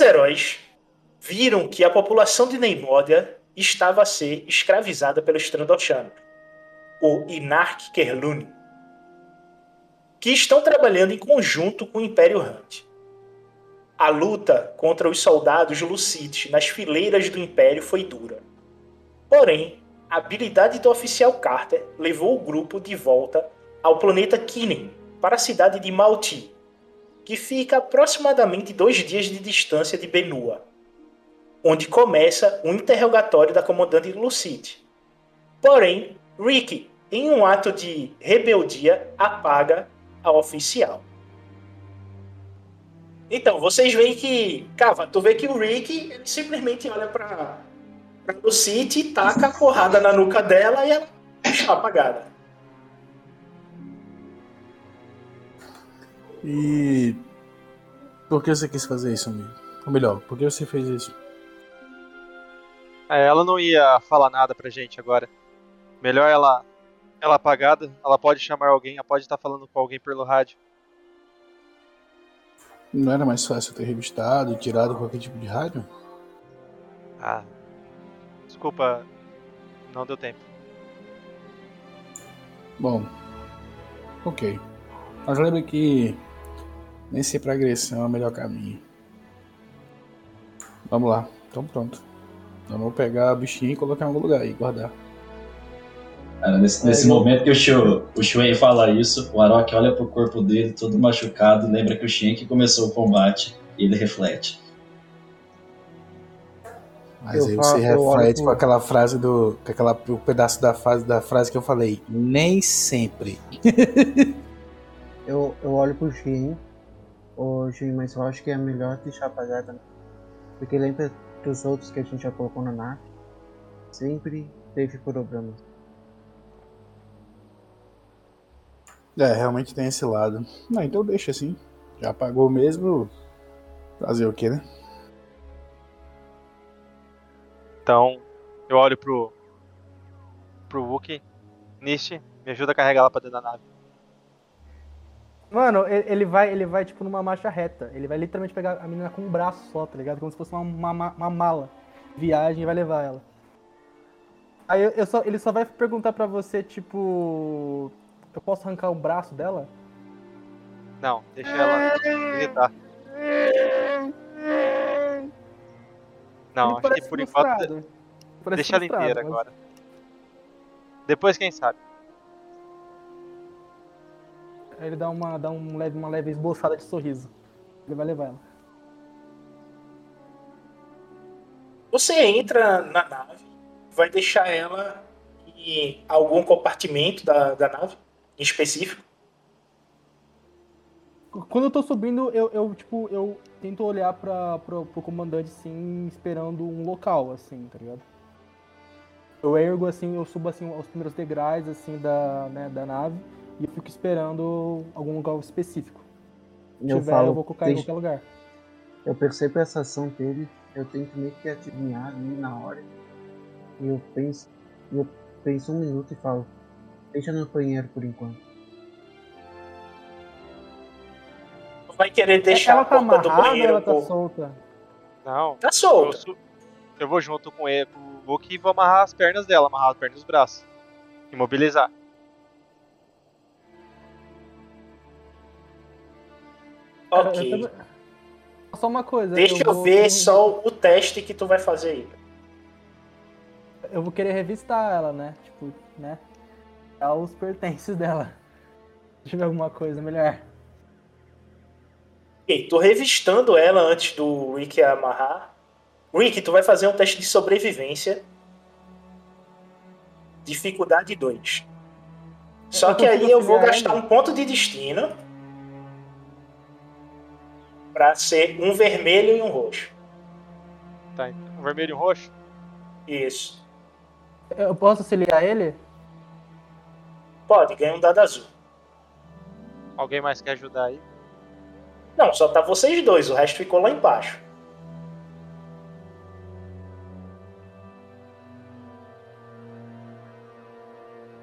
Nossos heróis viram que a população de Neimodia estava a ser escravizada pelo Strandoshano, o Inark Kerlun, que estão trabalhando em conjunto com o Império Hunt. A luta contra os soldados Lucites nas fileiras do Império foi dura. Porém, a habilidade do oficial Carter levou o grupo de volta ao planeta Kinen, para a cidade de Malti, que fica aproximadamente dois dias de distância de Benua onde começa o interrogatório da comandante Lucite. Porém, Rick, em um ato de rebeldia, apaga a oficial. Então, vocês veem que, Cava, tu vê que o Rick simplesmente olha pra, pra Lucite, taca a porrada na nuca dela e ela está apagada. E por que você quis fazer isso, amigo? Ou melhor, por que você fez isso? É, ela não ia falar nada pra gente agora. Melhor ela ela apagada, ela pode chamar alguém, ela pode estar falando com alguém pelo rádio. Não era mais fácil ter revistado e tirado qualquer tipo de rádio? Ah. Desculpa, não deu tempo. Bom. Ok. Mas lembre que nem sempre a agressão é o melhor caminho. Vamos lá, então pronto. Vamos pegar a bichinha e colocar em algum lugar e guardar. Cara, nesse, nesse momento que o, Shu, o Shuei fala isso, o Arok olha pro corpo dele todo machucado, lembra que o Shen que começou o combate e ele reflete. Mas eu aí você reflete com aquela frase do. com aquela, o pedaço da frase, da frase que eu falei. Nem sempre. eu, eu olho pro Shin. Shin, mas eu acho que é melhor deixar apagada. Né? Porque lembra que os outros que a gente já colocou na NAC sempre teve problemas. É, realmente tem esse lado. Não, então deixa assim. Já apagou mesmo. Fazer o que, né? Então, eu olho pro. pro Wookie. Nishi, me ajuda a carregar ela pra dentro da nave. Mano, ele vai, ele vai, tipo, numa marcha reta. Ele vai literalmente pegar a menina com um braço só, tá ligado? Como se fosse uma, uma, ma- uma mala. Viagem e vai levar ela. Aí eu, eu só, ele só vai perguntar pra você, tipo. Eu posso arrancar o braço dela? Não, deixa ela gritar. Não, Ele acho que por enquanto. frustrado. Parece Deixa ela inteira mas- agora. Depois, quem sabe? Aí ele dá uma, dá um leve, uma leve esboçada de sorriso. Ele vai levar ela. Você entra na nave, vai deixar ela em algum compartimento da, da nave em específico. Quando eu tô subindo, eu, eu tipo, eu tento olhar pra, pro, pro comandante, assim, esperando um local, assim, tá ligado? Eu ergo, assim, eu subo, assim, os primeiros degraus, assim, da, né, da nave e eu fico esperando algum lugar específico. Se Eu tiver, falo, eu vou colocar em deixa- qualquer lugar. Eu percebo essa ação dele, eu tento meio que adivinhar ali na hora. E eu penso, eu penso um minuto e falo, deixa no banheiro por enquanto. Vai querer deixar ela a tá porta do amarrada ou banheiro ela tá solta? Não. Tá Eu, solta. su- eu vou junto com ele, com o Wookie e vou amarrar as pernas dela, amarrar as pernas e os braços. Imobilizar. Ok. Eu Só uma coisa. Deixa eu, vou- ver só o teste que tu vai fazer aí. Eu vou querer revistar ela, né? Tipo, né? Dar os pertences dela. Deixa eu ver alguma coisa melhor. Ok, tô revistando ela antes do Rick amarrar. Rick, tu vai fazer um teste de sobrevivência. Dificuldade 2. Só Eu que aí eu vou gastar um ponto de destino. Pra ser um vermelho e um roxo. Tá, então. Um vermelho e um roxo? Isso. Eu posso auxiliar ele? Pode, ganha um dado azul. Alguém mais quer ajudar aí? Não, só tá vocês dois, o resto ficou lá embaixo.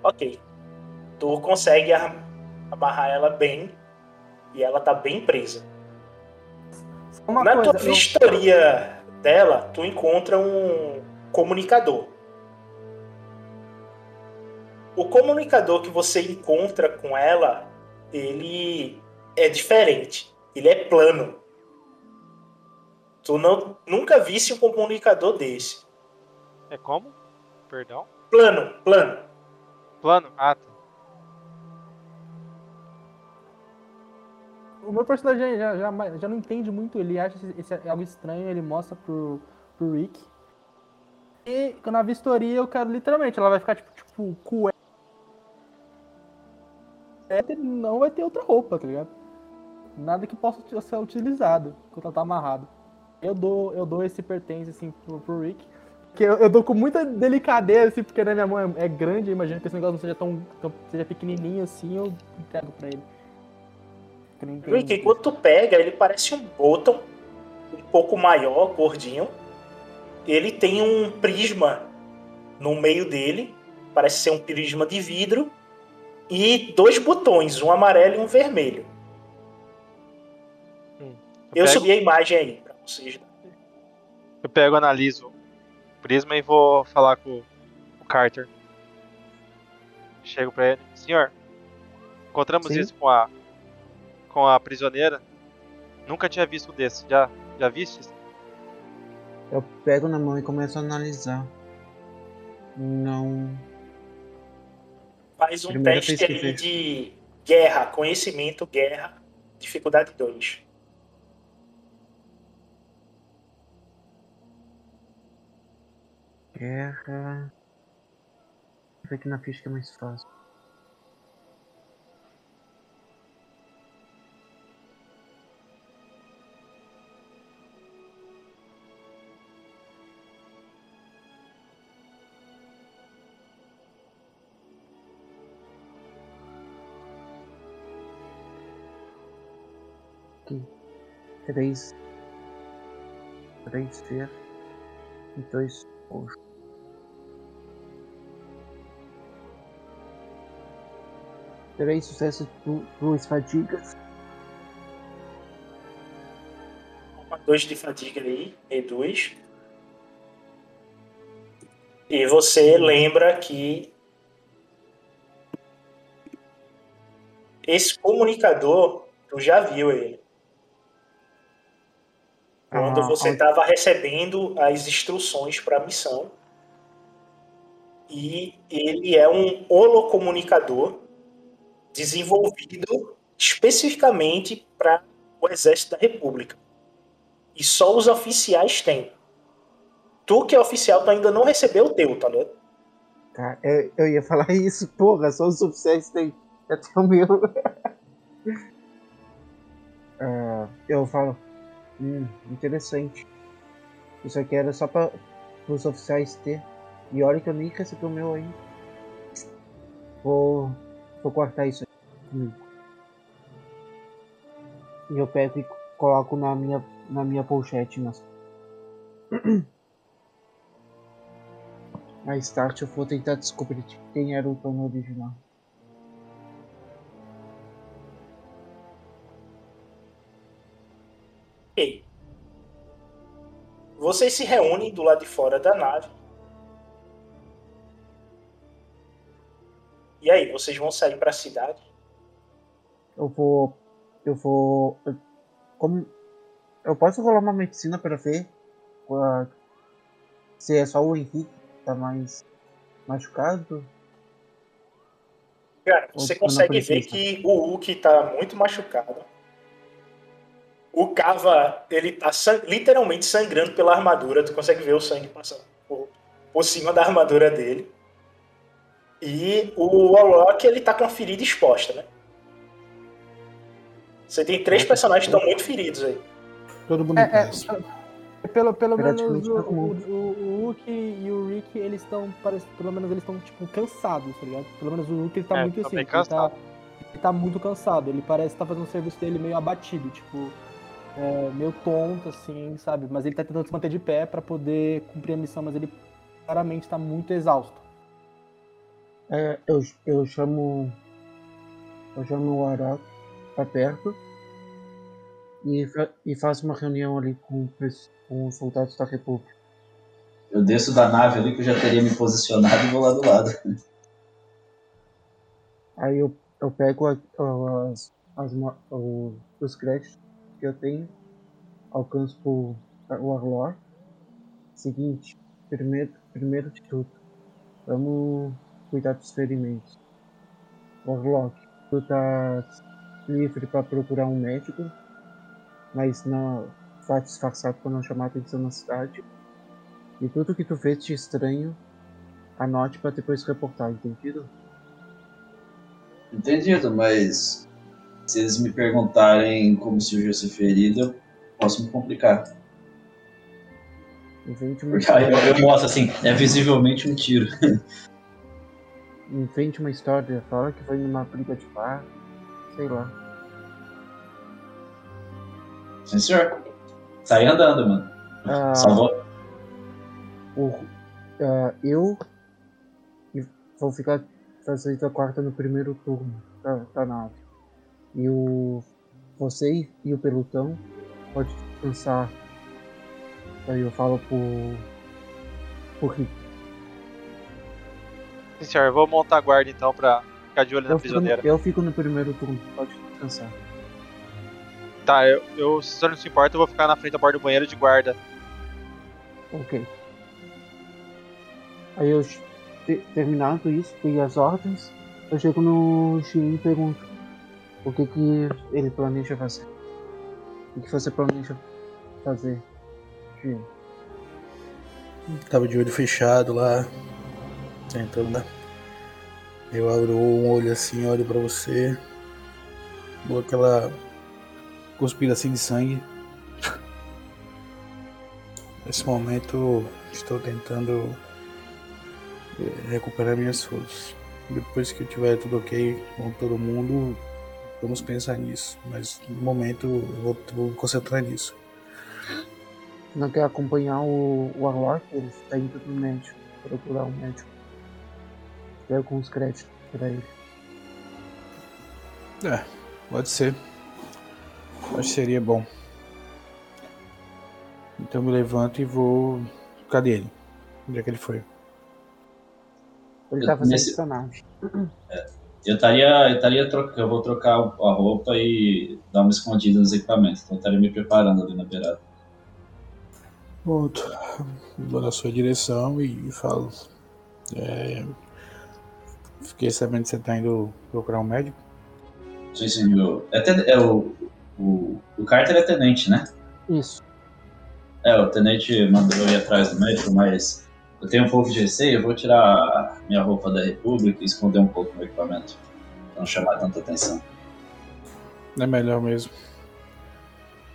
Ok. Tu consegue ar- amarrar ela bem e ela tá bem presa. Uma Na coisa. tua eu- vistoria dela, tu encontra um comunicador. O comunicador que você encontra com ela, ele é diferente. Ele é plano. Tu não, nunca visse um comunicador desse. É como? Perdão? Plano, plano. Plano? Ah, tá. O meu personagem já, já, já não entende muito, ele acha esse, esse algo estranho, ele mostra pro, pro Rick. E na vistoria eu quero literalmente, ela vai ficar tipo, tipo cueca. Não vai ter outra roupa, tá ligado? Nada que possa ser utilizado enquanto ela tá amarrada. Eu dou, eu dou esse pertence assim pro, pro Rick. Que eu, eu dou com muita delicadeza, assim, porque na minha mão é, é grande, eu imagino que esse negócio não seja tão, tão seja pequenininho assim, eu entrego pra ele. Eu quando tu pega, ele parece um bottom, um pouco maior, gordinho. Ele tem um prisma no meio dele, parece ser um prisma de vidro, e dois botões, um amarelo e um vermelho. Eu, Eu pego, subi a imagem aí pra vocês. eu pego, analiso o prisma e vou falar com o Carter. Chego pra ele. Senhor, encontramos Sim. isso com a com a prisioneira. Nunca tinha visto um desse. Já, já viste? Eu pego na mão e começo a analisar. Não. Faz um Primeira teste vejo. de guerra, conhecimento, guerra, dificuldade 2. Guerra. Eu ver aqui na ficha que é mais fácil. três, três ser e dois roxos. Três sucessos, duas fadigas. Dois de fadiga aí, reduz. E você lembra que esse comunicador, tu já viu ele. Quando Ah, você estava recebendo as instruções para a missão. E ele é um holocomunicador desenvolvido especificamente para o Exército da República. E só os oficiais têm. Tu que é oficial, tu ainda não recebeu o teu, tá ligado? Cara, eu, eu ia falar isso, porra, só os oficiais têm. Até o meu. Ah, eu falo. Hum, interessante. Isso aqui era só para os oficiais ter. E olha que eu nem recebi o meu ainda. Vou. Vou cortar isso aí comigo. E eu pego e coloco na minha, na minha pochete. Mais tarde eu vou tentar descobrir quem era o dono original. Vocês se reúnem do lado de fora da nave. E aí, vocês vão sair para a cidade? Eu vou. Eu vou. eu- Como. Eu posso rolar uma medicina para ver se é só o Henrique que tá mais machucado? Cara, você consegue ver que o Hulk tá muito machucado. O Kava, ele tá san- literalmente sangrando pela armadura. Tu consegue ver o sangue passando por, por cima da armadura dele. E o Warlock, ele tá com a ferida exposta, né? Você tem três personagens que estão muito feridos aí. Todo mundo É, é, pelo pelo menos o, o, o, Hulk e o Rick, eles estão, pelo menos eles estão, tipo, cansados, tá ligado? Pelo menos o Hulk, ele tá É, muito tá assim, ele tá, cansado. ele tá muito cansado, ele parece estar fazendo o serviço dele meio abatido, tipo, é, meio tonto, assim, sabe? Mas ele tá tentando se manter de pé pra poder cumprir a missão, mas ele claramente tá muito exausto. É, eu, eu chamo. Eu chamo o Arok pra perto. E, e faço uma reunião ali com, com os soldados da República. Eu desço da nave ali que eu já teria me posicionado e vou lá do lado. Aí eu, eu pego a- as, as, os créditos que eu tenho, alcanço o Arlor. Seguinte, primeiro, primeiro de tudo, vamos cuidar dos ferimentos. Warlock, tu tá livre para procurar um médico, mas não vá disfarçado para não chamar atenção na cidade. E tudo que tu fez de estranho, anote para depois reportar, entendido? Entendido, mas se eles me perguntarem como surgiu essa ferida, eu posso me complicar. Invente uma Porque aí história. eu, eu mostro assim, é visivelmente um tiro. Invente uma história, fala que foi numa briga de bar, sei lá. Sim, senhor. Saí andando, mano. Ah, Salvou. o, ah, eu vou ficar fazendo a quarta no primeiro turno da, da nave. E o você e- o pelotão pode descansar. Aí eu falo pro, pro Rick. Sim, senhor. Eu vou montar a guarda então pra ficar de olho na Eu no, prisioneira. eu fico no primeiro turno, pode descansar. Tá, eu, eu, se o senhor não se importa, eu vou ficar na frente da porta do banheiro de guarda. Ok. Aí eu, te- terminado isso, peguei as ordens, eu chego no Shin e pergunto o que que ele planeja fazer. O que você planeja fazer, Shin? Tava de olho fechado lá, tentando, né? Eu abro um olho assim, olho pra você, dou aquela cuspida assim de sangue. Nesse momento estou tentando eh, recuperar minhas forças. Depois que eu tiver tudo ok com todo mundo, vamos pensar nisso. Mas no momento eu vou, vou me concentrar nisso. Não quer acompanhar o, o Warlock? Ele está indo no médico, procurar um médico. Com os créditos pra ele. É, pode ser. Acho que seria bom. Então eu me levanto e vou. Cadê ele? Onde é que ele foi? Ele tá fazendo Nesse- personagem. Eu estaria, eu estaria trocando, eu vou trocar a roupa e dar uma escondida nos equipamentos. Então eu estaria me preparando ali na beirada. Pronto. Vou na sua direção e falo. É, Fiquei sabendo que você tá indo procurar um médico. Sim, sim, o- é, ten- é o, o, o Carter é tenente, né? Isso. É, o tenente mandou eu ir atrás do médico, mas eu tenho um pouco de receio, eu vou tirar minha roupa da República e esconder um pouco meu equipamento. Pra não chamar tanta atenção. É melhor mesmo.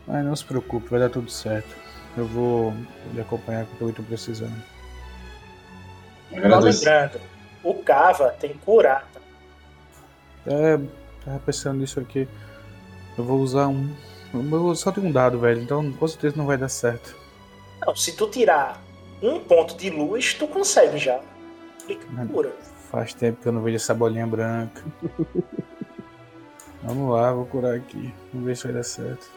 Mas não se preocupe, vai dar tudo certo. Eu vou lhe acompanhar com o que eu tô precisando. Lembrando, o Cava tem curar. tá? É, tava pensando nisso aqui. Eu vou usar um. Eu só tenho um dado, velho, então com certeza não vai dar certo. Não, se tu tirar um ponto de luz, tu consegue já. Fica cura. Faz tempo que eu não vejo essa bolinha branca. Vamos lá, vou curar aqui. Vamos ver se vai dar certo.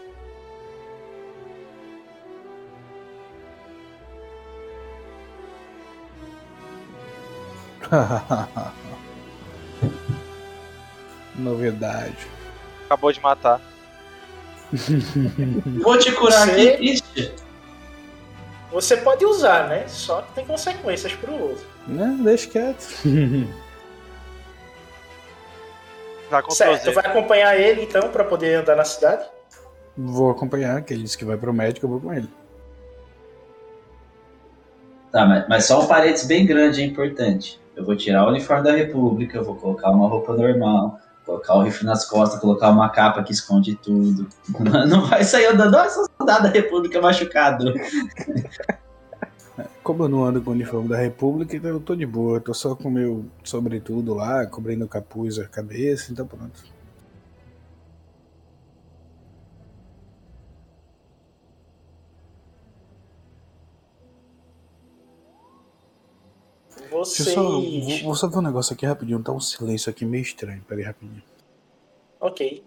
Novidade. Acabou de matar. Vou te curar aqui, Ixi. Você pode usar, né? Só que tem consequências pro uso. Não, deixa quieto. Ctrl Certo, vai acompanhar ele então pra poder andar na cidade? Vou acompanhar, que ele disse que vai pro médico, eu vou com ele. Tá, mas, mas só um parênteses bem grande é importante. Eu vou tirar o uniforme da República, eu vou colocar uma roupa normal, colocar o rifle nas costas, colocar uma capa que esconde tudo. Não vai sair andando, olha só soldado da República machucado. Como eu não ando com o uniforme da República, então eu tô de boa. Eu tô só com o meu sobretudo lá, cobrindo o capuz, a cabeça, então pronto. Deixa eu Vocês. só, vou, vou só ver um negócio aqui rapidinho, tá um silêncio aqui meio estranho. Pera aí rapidinho. Ok.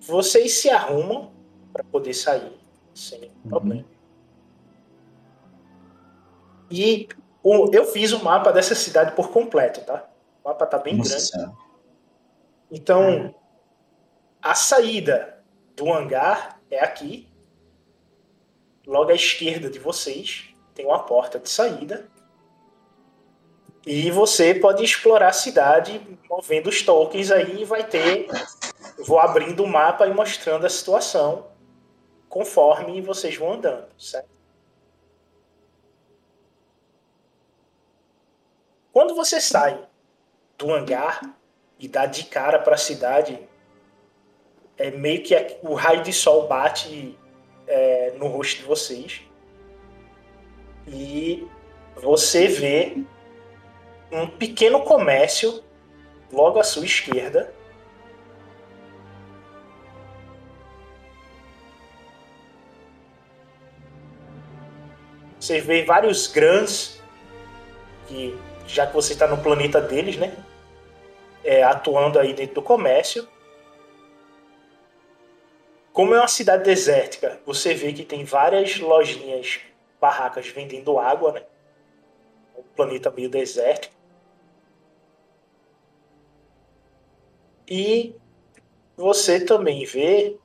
Vocês se arrumam pra poder sair sem nenhum problema. E o- eu fiz o mapa dessa cidade por completo, tá? O mapa tá bem Nossa grande. senhora. Então, a saída do hangar é aqui. Logo à esquerda de vocês tem uma porta de saída. E você pode explorar a cidade movendo os tokens aí e vai ter. Vou abrindo o mapa e mostrando a situação conforme vocês vão andando, certo? Quando você sai do hangar e dá de cara para a cidade, é meio que o raio de sol bate é, no rosto de vocês e você vê um pequeno comércio logo à sua esquerda. Você vê vários grãs que já que você está no planeta deles, né? é, atuando aí dentro do comércio. Como é uma cidade desértica, você vê que tem várias lojinhas, barracas vendendo água, né? Um planeta meio desértico. E você também vê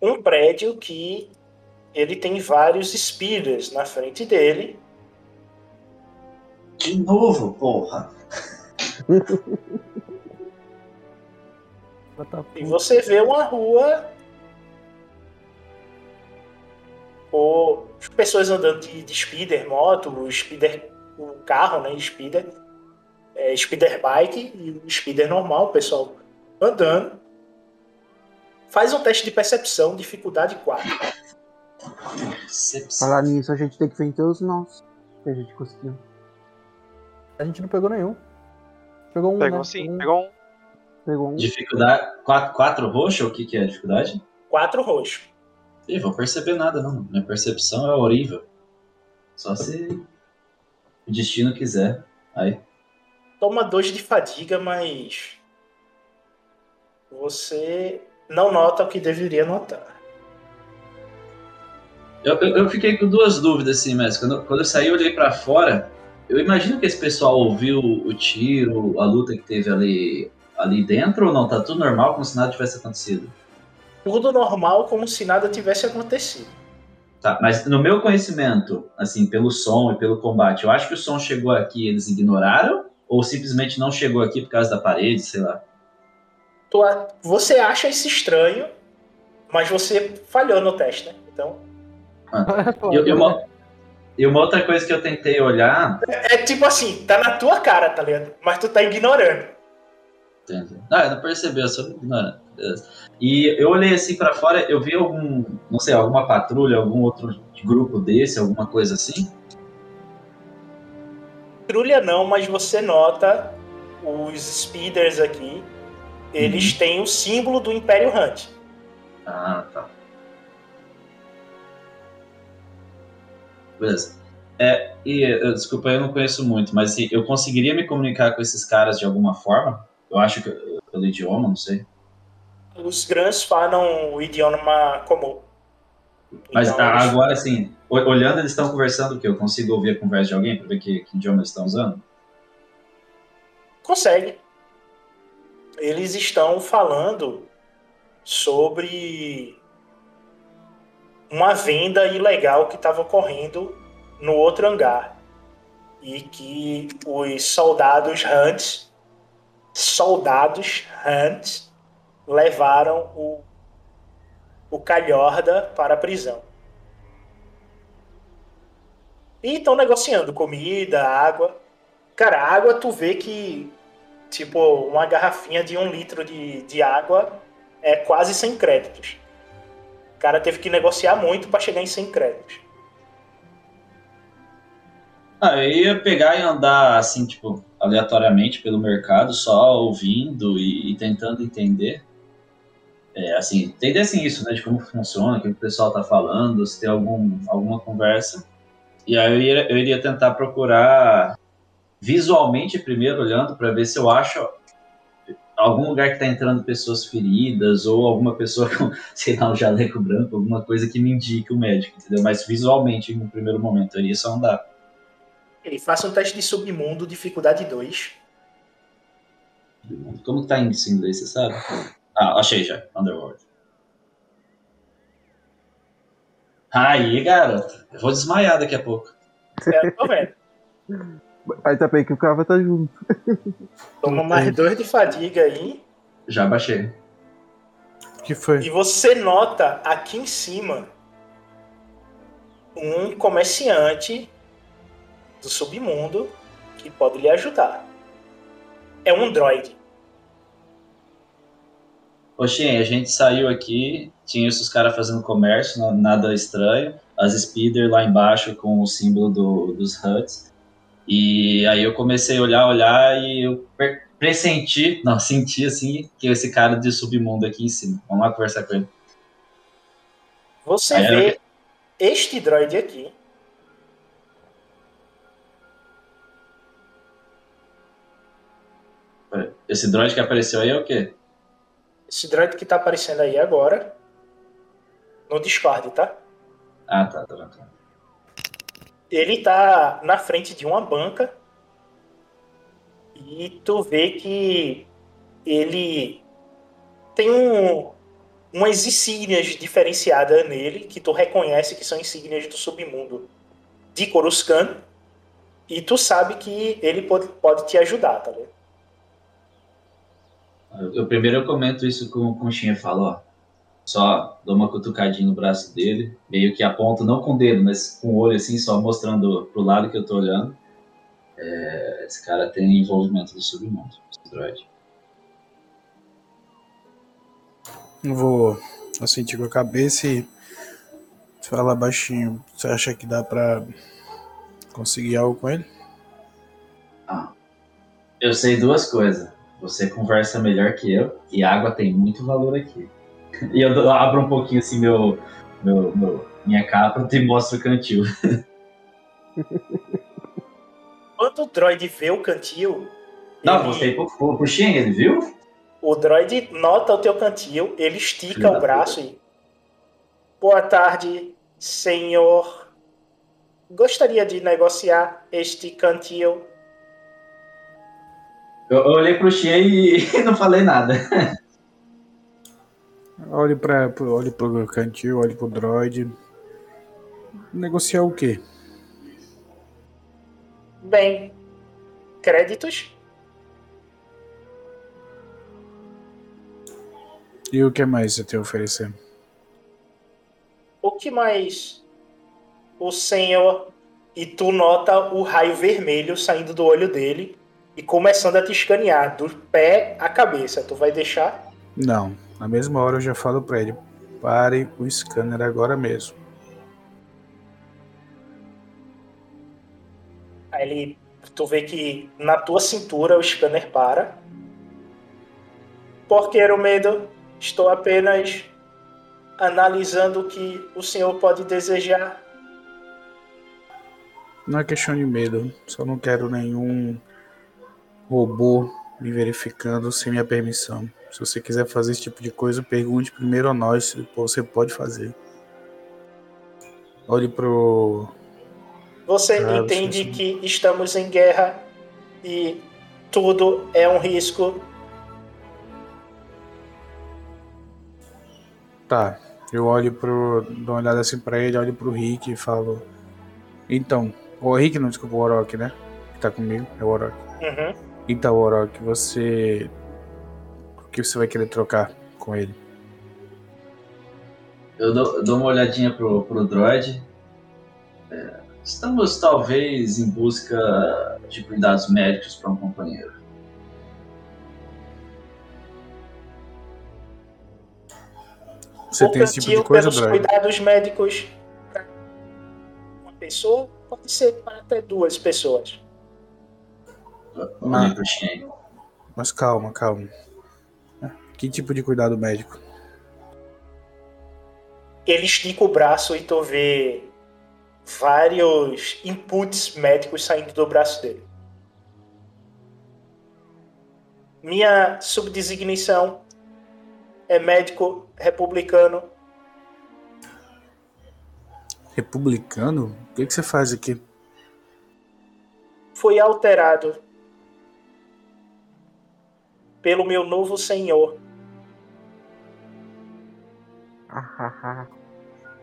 um prédio que ele tem vários speeders na frente dele. De novo, porra. E você vê uma rua com pessoas andando de, de speeder, moto, o speeder, o carro, né, speeder, é, speeder bike e o speeder normal, o pessoal andando. Faz um teste de percepção, dificuldade 4. Falar nisso, a gente tem que vender os nossos. Que a gente conseguiu. A gente não pegou nenhum. Pegou um, Pegou né? sim, Pegou um. pegou um. Pegou um. Dificuldade. Quatro, quatro roxo? O que, que é a dificuldade? 4 roxo. Ih, vou perceber nada, não. Minha percepção é horrível. Só se o destino quiser. Aí. Toma dois de fadiga, mas. Você não nota o que deveria notar. Eu, eu, eu fiquei com duas dúvidas, assim, mas quando, quando eu saí, eu olhei pra fora. Eu imagino que esse pessoal ouviu o tiro, a luta que teve ali, ali dentro ou não? Tá tudo normal, como se nada tivesse acontecido? Tudo normal, como se nada tivesse acontecido. Tá, mas no meu conhecimento, assim, pelo som e pelo combate, eu acho que o som chegou aqui e eles ignoraram? Ou simplesmente não chegou aqui por causa da parede, sei lá? Você acha isso estranho, mas você falhou no teste, né? Então. E, e uma, e uma outra coisa que eu tentei olhar. É tipo assim, tá na tua cara, tá ligado? Mas tu tá ignorando. Entendi. Ah, eu não percebi, eu sou ignorante. E eu olhei assim pra fora, eu vi algum, não sei, alguma patrulha, algum outro grupo desse, alguma coisa assim. Patrulha não, mas você nota os speeders aqui. Eles têm o símbolo do Império Hunt. Ah, tá. Beleza. É, e eu- desculpa, eu não conheço muito, mas assim, eu conseguiria me comunicar com esses caras de alguma forma? Eu acho que pelo idioma, não sei. Os Grãs falam o idioma comum. Mas Então, agora, assim, olhando, eles estão conversando o quê? Eu consigo ouvir a conversa de alguém para ver que, que idioma eles estão usando? Consegue. Eles estão falando sobre uma venda ilegal que estava ocorrendo no outro hangar. E que os soldados Hunt, soldados Hunt, levaram o, o Calhorda para a prisão. E estão negociando comida, água. Cara, água tu vê que, tipo, uma garrafinha de um litro de, de água é quase 100 créditos. O cara teve que negociar muito para chegar em 100 créditos. Ah, eu ia pegar e andar, assim, tipo, aleatoriamente pelo mercado, só ouvindo e, e tentando entender. É, assim, entender assim isso, né, de como funciona, o que o pessoal tá falando, se tem algum, alguma conversa. E aí eu, ia, eu iria tentar procurar visualmente primeiro, olhando, para ver se eu acho algum lugar que tá entrando pessoas feridas ou alguma pessoa com, sei lá, um jaleco branco, alguma coisa que me indique o médico, entendeu? Mas visualmente, no primeiro momento, eu iria só andar. Ele faça um teste de submundo, dificuldade 2. Como que tá em inglês, você sabe? Ah, achei já. Underworld. Aí, garoto. Eu vou desmaiar daqui a pouco. É, tô vendo. Aí tá bem que o cara tá junto. Toma mais dois de fadiga aí. Já baixei. que foi? E você nota aqui em cima um comerciante do submundo que pode lhe ajudar. É um droid. Oxê, a gente saiu aqui, tinha esses caras fazendo comércio, não- nada estranho. As speeder lá embaixo com o símbolo do- dos Huts. E aí eu comecei a olhar, olhar e eu pressenti, não, senti assim, que esse cara de submundo aqui em cima. Vamos lá conversar com ele. Você Aí vê este droid aqui. Esse droid que apareceu aí é o quê? Esse droid que tá aparecendo aí agora. No Discord, tá? Ah, tá, tá, tá. Ele tá na frente de uma banca. E tu vê que ele tem um, umas insígnias diferenciadas nele, que tu reconhece que são insígnias do submundo de Coruscant. E tu sabe que ele pode, pode te ajudar, tá ligado? Eu, eu- primeiro eu comento isso com, com o Shin, eu falo, ó, só dou uma cutucadinha no braço dele, meio que aponto, não com o dedo, mas com o olho assim, só mostrando pro lado que eu tô olhando. É, esse cara tem envolvimento do submundo, esse droid. Vou assentir com a cabeça e falar baixinho. Você acha que dá pra conseguir algo com ele? Eu sei duas coisas. Você conversa melhor que eu e água tem muito valor aqui. E eu abro um pouquinho assim meu, meu, meu- minha capa e mostro o cantil. Quando o droid vê o cantil, Não, ele- você pro, pro, Shen, ele viu? o droid nota o teu cantil, ele estica Filho o braço e. Boa tarde, senhor. Gostaria de negociar este cantil. Eu, eu olhei pro Shen e não falei nada. Olhe para olhe pro cantil, olhe pro droid. Negociar o quê? Bem, créditos? E o que mais você tem a oferecer? O que mais o senhor e tu nota o raio vermelho saindo do olho dele e começando a te escanear do pé à cabeça. Tu vai deixar? Não, na mesma hora eu já falo pra ele. Pare o scanner agora mesmo. Aí ele, tu vê que na tua cintura o scanner para. Por que o medo? Estou apenas analisando o que o senhor pode desejar. Não é questão de medo, só não quero nenhum robô me verificando sem minha permissão. Se você quiser fazer esse tipo de coisa, pergunte primeiro a nós se você pode fazer. Olhe pro. Você Ah, entende sim, sim. que estamos em guerra e tudo é um risco. Tá, eu olho pro. dou uma olhada assim pra ele, olho pro Rick e falo. Então, o Rick não, desculpa, o Orok, né? Que tá comigo, é o Orok. Uhum. Então, Orok, você. O que você vai querer trocar com ele? Eu dou, eu dou uma olhadinha pro, pro droid. É, estamos talvez em busca de cuidados médicos para um companheiro. Você o tem esse tipo de coisa, pelos Droid? cuidados médicos para uma pessoa, pode ser para até duas pessoas. Eu Ah. Mas calma, calma. Que tipo de cuidado médico? Ele estica o braço e tu vê vários inputs médicos saindo do braço dele. Minha subdesignação é médico republicano. Republicano? O que, que você faz aqui? Fui alterado pelo meu novo senhor.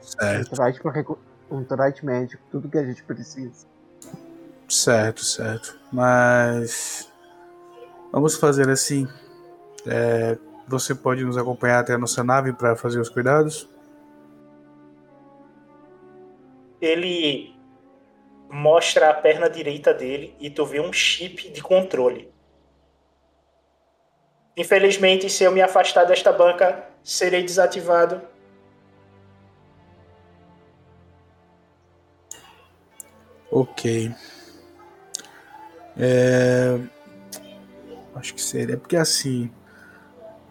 Certo, Um recu- um médico, tudo que a gente precisa. certo, certo. Mas. Vamos fazer assim. É, você pode nos acompanhar até a nossa nave para fazer os cuidados? Ele mostra a perna direita dele e tu vê um chip de controle. Infelizmente, se eu me afastar desta banca, serei desativado. Ok. É... Acho que seria. Porque assim.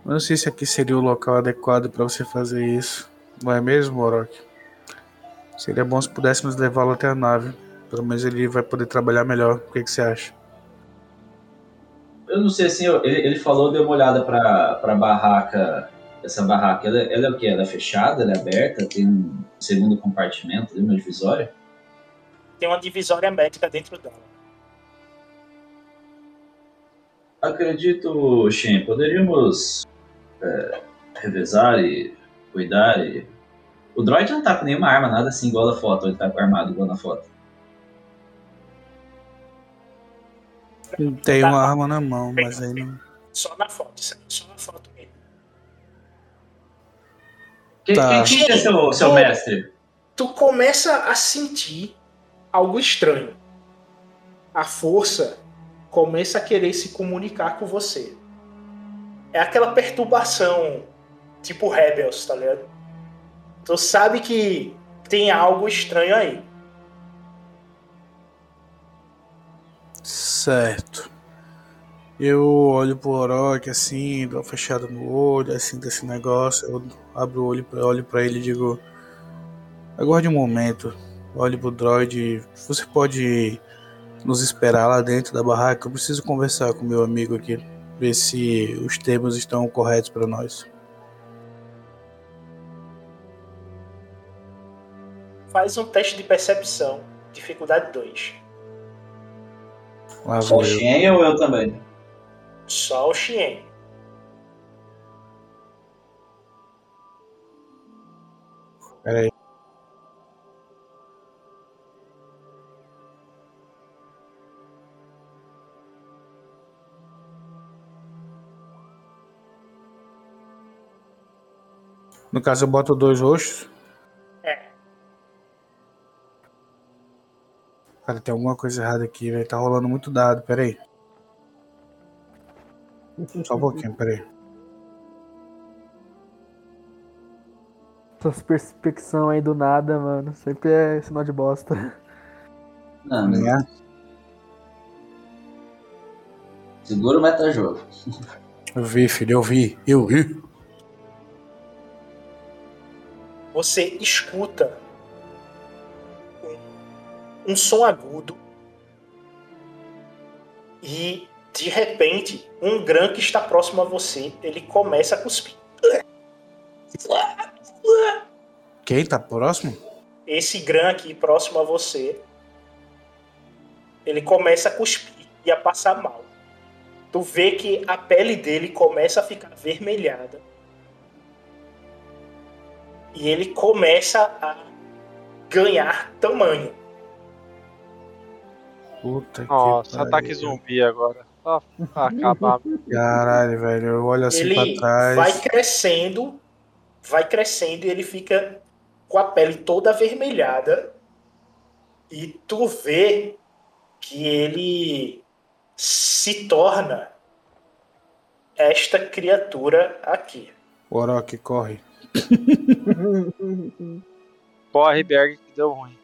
Não sei se aqui seria o local adequado para você fazer isso. Não é mesmo, Orok? Seria bom se pudéssemos levá-lo até a nave. Pelo menos ele vai poder trabalhar melhor. O que, que você acha? Eu não sei assim, ele, ele falou, deu uma olhada pra, pra barraca. Essa barraca, ela, ela é o quê? Ela é fechada? Ela é aberta? Tem um segundo compartimento uma divisória? Tem uma divisória médica dentro dela. Acredito, Shen, poderíamos é, revezar e cuidar e... O droid não tá com nenhuma arma, nada assim igual na foto, ele tá armado igual na foto. Tem Tá. uma arma na mão, mas aí não. Só na foto, isso aí, só na foto mesmo. Quem, Tá. quem, que é seu, seu Ô. mestre? Tu começa a sentir algo estranho. A força começa a querer se comunicar com você. É aquela perturbação, tipo Rebels, tá ligado? Tu sabe que tem algo estranho aí. Certo. Eu olho pro Orok assim, dou uma fechada no olho, assim desse negócio. Eu abro o olho, olho pra ele e digo: Aguarde um momento. olhe pro droid. Você pode nos esperar lá dentro da barraca? Eu preciso conversar com meu amigo aqui, ver se os termos estão corretos para nós. Faz um teste de percepção, dificuldade 2. Lá Só vou o. Shen ou eu também? Só o Xien. Pera aí. No caso, eu boto dois roxos. Cara, tem alguma coisa errada aqui, velho. Tá rolando muito dado, pera aí. Só um pouquinho, pera aí. Essas perspecção aí do nada, mano. Sempre é sinal de bosta. Não, mas Né? segura o metajogo. Eu vi, filho, eu vi. Eu vi. Você escuta um, som agudo e de repente um gran que está próximo a você ele começa a cuspir. Quem tá próximo? Esse gran aqui próximo a você ele começa a cuspir e a passar mal. Tu vê que a pele dele começa a ficar avermelhada. E ele começa a ganhar tamanho. Puta Nossa, que pariu. ataque zumbi agora. Só acabar. Caralho, velho. Eu olho assim ele pra trás. vai crescendo, vai crescendo e ele fica com a pele toda avermelhada. E tu vê que ele se torna esta criatura aqui. Orochi, corre. Corre, Berg, que deu ruim.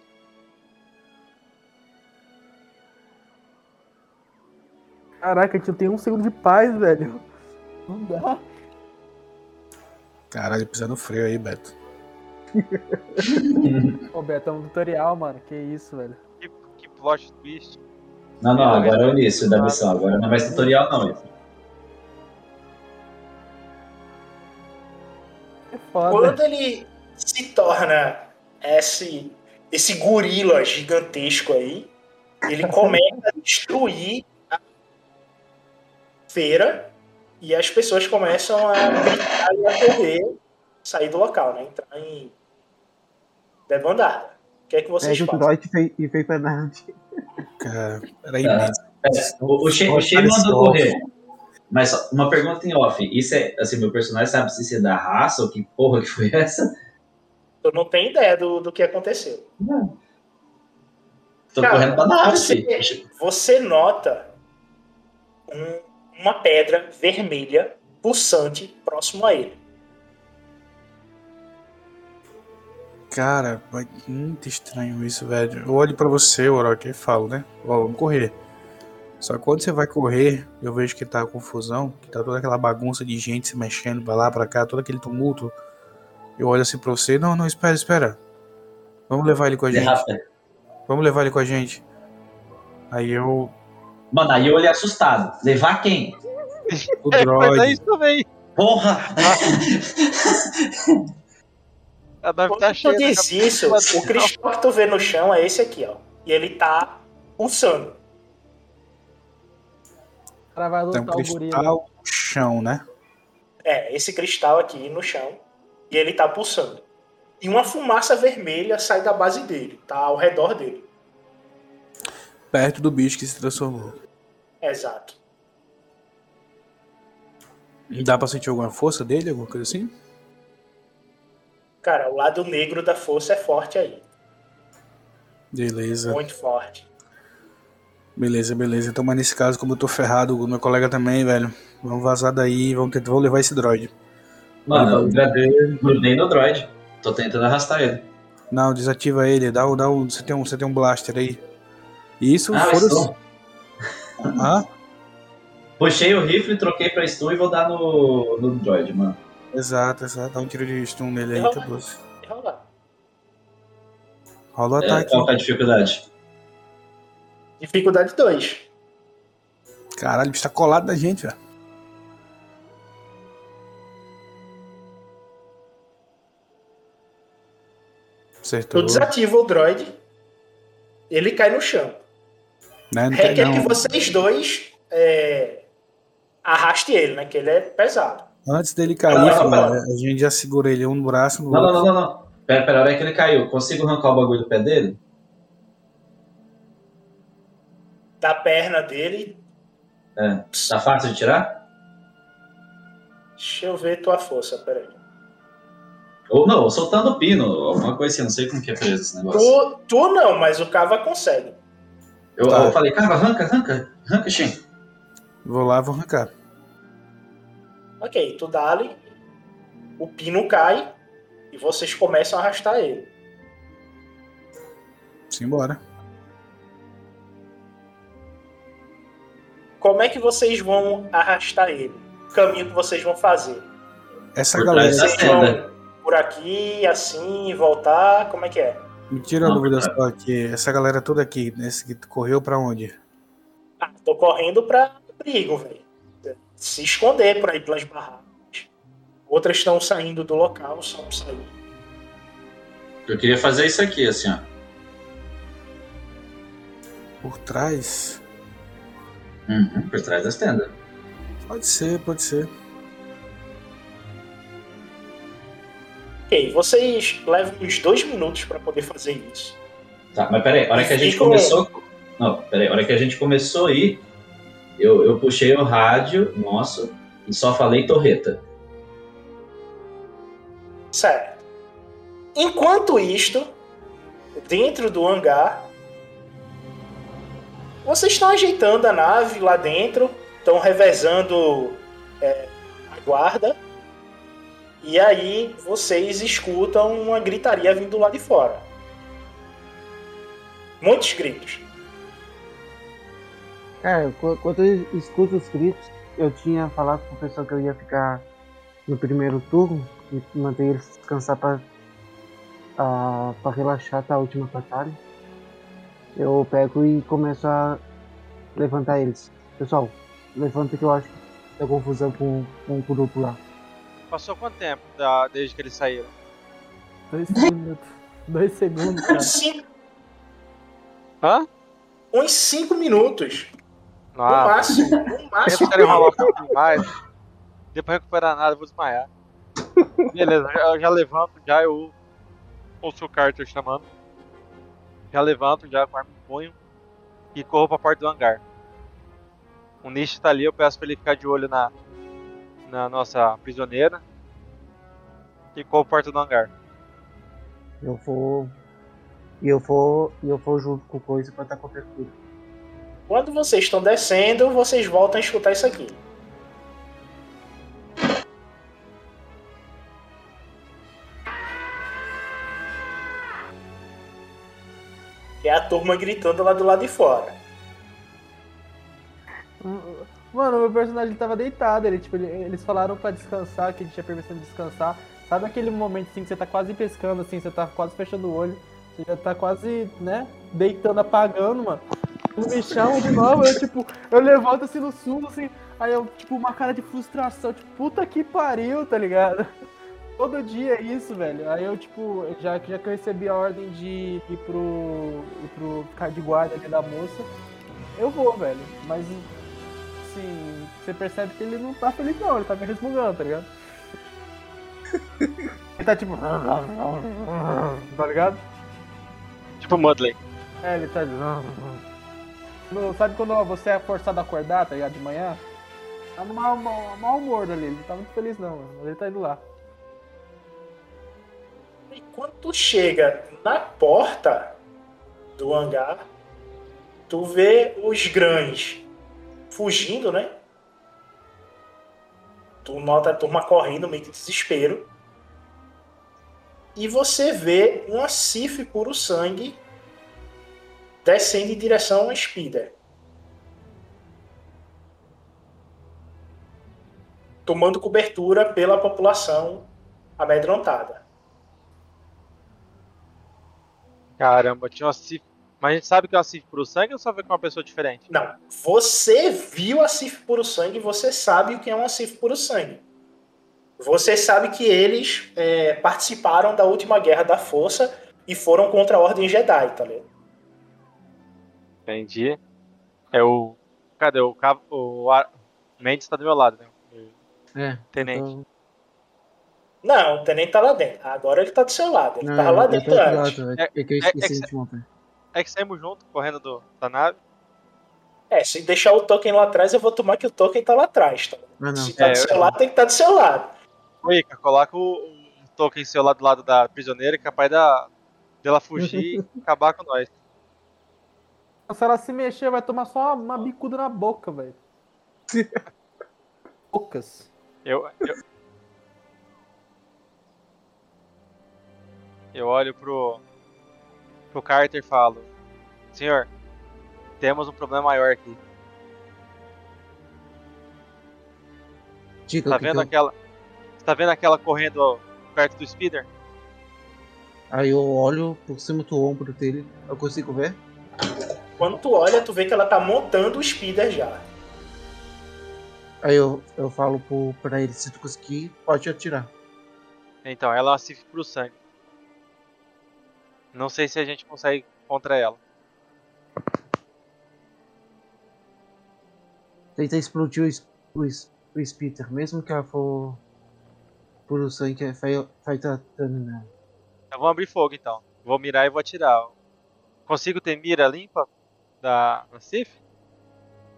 Caraca, a gente não tem um segundo de paz, velho. Não dá. Caralho, pisa no freio aí, Beto. Ô, Beto, é um tutorial, mano. Que isso, velho. Que, que plot twist. Não, não, agora é o início da missão. Agora não é mais tutorial, não. Ethan. É foda. Quando ele se torna esse, esse gorila gigantesco aí, ele começa a destruir feira e as pessoas começam a gritar e a correr, sair do local, né? Entrar em debandada. O que é que vocês o fazem? e fez- fez penalti. Cara, peraí, Tá. É, O, o Shea o Shea mandou correr. Mas só uma pergunta em off. Isso é, assim, meu personagem sabe se isso é da raça ou que porra que foi essa? Eu não tenho ideia do, do que aconteceu. Não. Tô Cara, correndo pra nave, você-. Você nota um- uma pedra vermelha pulsante próximo a ele. Cara, vai- muito estranho isso, velho. Eu olho pra você, Orochi, e falo, né? Ó, vamos correr. Só que quando você vai correr, eu vejo que tá confusão, que tá toda aquela bagunça de gente se mexendo pra lá, pra cá, todo aquele tumulto. Eu olho assim pra você, não, não, espera, espera. Vamos levar ele com a gente. Derrapa. Vamos levar ele com a gente. Aí eu. Mano, aí eu olhei assustado. Levar quem? O É, mas é droid. isso também. Porra! A nave Quando tá cheia. pouco- o cristal que tu vê no chão é esse aqui, ó. E ele tá pulsando. O cara vai Tem um lutar o gorila. cristal no chão, né? É, esse cristal aqui no chão. E ele tá pulsando. E uma fumaça vermelha sai da base dele, tá ao redor dele. Perto do bicho que se transformou. Exato. Dá pra sentir alguma força dele, alguma coisa assim? Cara, o lado negro da força é forte aí. Beleza. Muito forte. Beleza, beleza. Então, mas nesse caso, como eu tô ferrado, o meu colega também, velho. Vamos vazar daí, vamos, tentar, vamos levar esse droid. Mano, eu grudei, grudei no droid. Tô tentando arrastar ele. Não, desativa ele, dá, dá um. Você tem um, você tem um blaster aí. Isso, Ah, stun. Ah, Puxei o rifle, troquei pra stun e vou dar no, no droid, mano. exato, exato. Dá um tiro de stun nele aí, tá doce. Rola. Rola o É, ataque. qual é a dificuldade? Dificuldade 2. Caralho, o bicho tá colado da gente, velho. Acertou. Tu desativa o droid. Ele cai no chão. Né? Requer não. que vocês dois é, arrastem ele, né? Que ele é pesado. Antes dele cair, Não, não, não. a gente já segura ele um no braço, no Não, não, não, não, não. Pera, pera, a hora que ele caiu, consigo arrancar o bagulho do pé dele? Da perna dele. É. Tá fácil de tirar? Deixa eu ver tua força, peraí. Ou não, ou soltando o pino, alguma coisa assim, não sei como que é preso esse negócio. Tu, tu não, mas o Cava consegue. Eu, Tá. eu falei, cara, arranca, arranca, arranca, Shin. Vou lá, vou arrancar. Ok, tu dá ali. O pino cai. E vocês começam a arrastar ele. Simbora. Como é que vocês vão arrastar ele? O caminho que vocês vão fazer? Essa Por galera. Vocês vão por aqui, assim, voltar? Como é que é? Me tira a dúvida só aqui. Essa galera toda aqui, nesse que correu pra onde? Ah, tô correndo pra perigo, velho. Se esconder por aí pelas barracas. Outras estão saindo do local, só pra sair. Eu queria fazer isso aqui, assim, ó. Por trás? Uhum, por trás das tendas. Pode ser, pode ser. Ok, vocês levam uns dois minutos pra poder fazer isso. Tá, mas peraí, a hora que a gente começou. Não, peraí, a hora que a gente começou a ir, eu, eu puxei o rádio nosso e só falei torreta. Certo. Enquanto isto, dentro do hangar, vocês estão ajeitando a nave lá dentro, estão revezando é, a guarda, e aí vocês escutam uma gritaria vindo lá de fora. Muitos gritos. Cara, qu- quando eu escuto os gritos, eu tinha falado com o pessoal que eu ia ficar no primeiro turno e manter eles descansar pra, ah, pra relaxar até a última batalha. Eu pego e começo a levantar eles. Pessoal, levanta que eu acho que tem confusão com, com o grupo lá. Passou quanto tempo da- desde que eles saíram? Dois minutos. Dois segundos, cara. Uns cinco, Hã? uns cinco minutos. No Ah, máximo. No máximo. querem enrolar um mais, depois recuperar nada, eu vou desmaiar. Beleza, eu já levanto, já eu ouço o Carter chamando. Já levanto, já com a arma em punho e corro pra porta do hangar. O Nish tá ali, eu peço pra ele ficar de olho na, na nossa prisioneira. E pra porta do hangar. Eu vou. E eu vou. E eu vou junto com o coisa pra dar cobertura. Quando vocês estão descendo, vocês voltam a escutar isso aqui. Que é a turma gritando lá do lado de fora. Mano, o meu personagem tava deitado, ele, tipo, ele- eles falaram pra descansar, que gente tinha permissão de descansar. Sabe aquele momento assim que você tá quase pescando, assim, você tá quase fechando o olho, você já tá quase, né, deitando, apagando, mano. Um me chama de novo, eu tipo, eu levanto assim no sumo, assim, aí eu, tipo, uma cara de frustração, tipo, puta que pariu, tá ligado? Todo dia é isso, velho. Aí eu, tipo, já, já que eu recebi a ordem de ir pro. ir pro ficar de guarda ali da moça, eu vou, velho. Mas assim, você percebe que ele não tá feliz não, ele tá me resmungando, tá ligado? Ele tá tipo. Tá ligado? Tipo Mudley. É, ele tá. No- sabe quando você é forçado a acordar, tá ligado? De manhã? Tá no mau, mau, mau humor ali, ele não tá muito feliz não, mano. Mas ele tá indo lá. E quando tu chega na porta do hangar, tu vê os grãs fugindo, né? Tu nota a turma correndo, meio que desespero. E você vê um Acif puro sangue descendo em direção a Spider. Tomando cobertura pela população amedrontada. Caramba, tinha uma Sif. Mas a gente sabe que é uma Sif puro sangue ou só vê com uma pessoa diferente? Não. Você viu a Sif Puro Sangue, você sabe o que é uma Sif Puro Sangue. Você sabe que eles é, participaram da última guerra da força e foram contra a Ordem Jedi, tá ligado? Entendi. É o. Cadê? O, Cav- o Ar- Mendes tá do meu lado, né? É. Tenente. então- Não, o Tenente tá lá dentro. Agora ele tá do seu lado. Ele Não, tava lá eu dentro antes. lado, É- é, é que eu é- é esqueci que de montar. É que saímos junto, correndo do, da nave. É, se deixar o token lá atrás, eu vou tomar que o token tá lá atrás. Tá? Ah, não. Se tá É, do eu- seu lado, tem que estar do seu lado. Ô, Ica, coloca o, o token seu lá do lado da prisioneira, é capaz da, dela fugir e acabar com nós. Se ela se mexer, vai tomar só uma, uma bicuda na boca, velho. Bocas. Eu, eu, eu olho pro, pro Carter e falo: Senhor, temos um problema maior aqui. Diga Tá vendo que eu- aquela. Tá vendo aquela correndo perto do speeder? Aí eu olho por cima do ombro dele. Eu consigo ver? Quando tu olha, tu vê que ela tá montando o speeder já. Aí eu, eu falo pro, pra ele, se tu conseguir, pode atirar. Então, ela Sif pro sangue. Não sei se a gente consegue contra ela. Tenta explodir o, o, o Spitter, mesmo que ela for puro sangue, vai, vai dar dano nela. Então vamos abrir fogo então. Vou mirar e vou atirar. Consigo ter mira limpa da, Sif?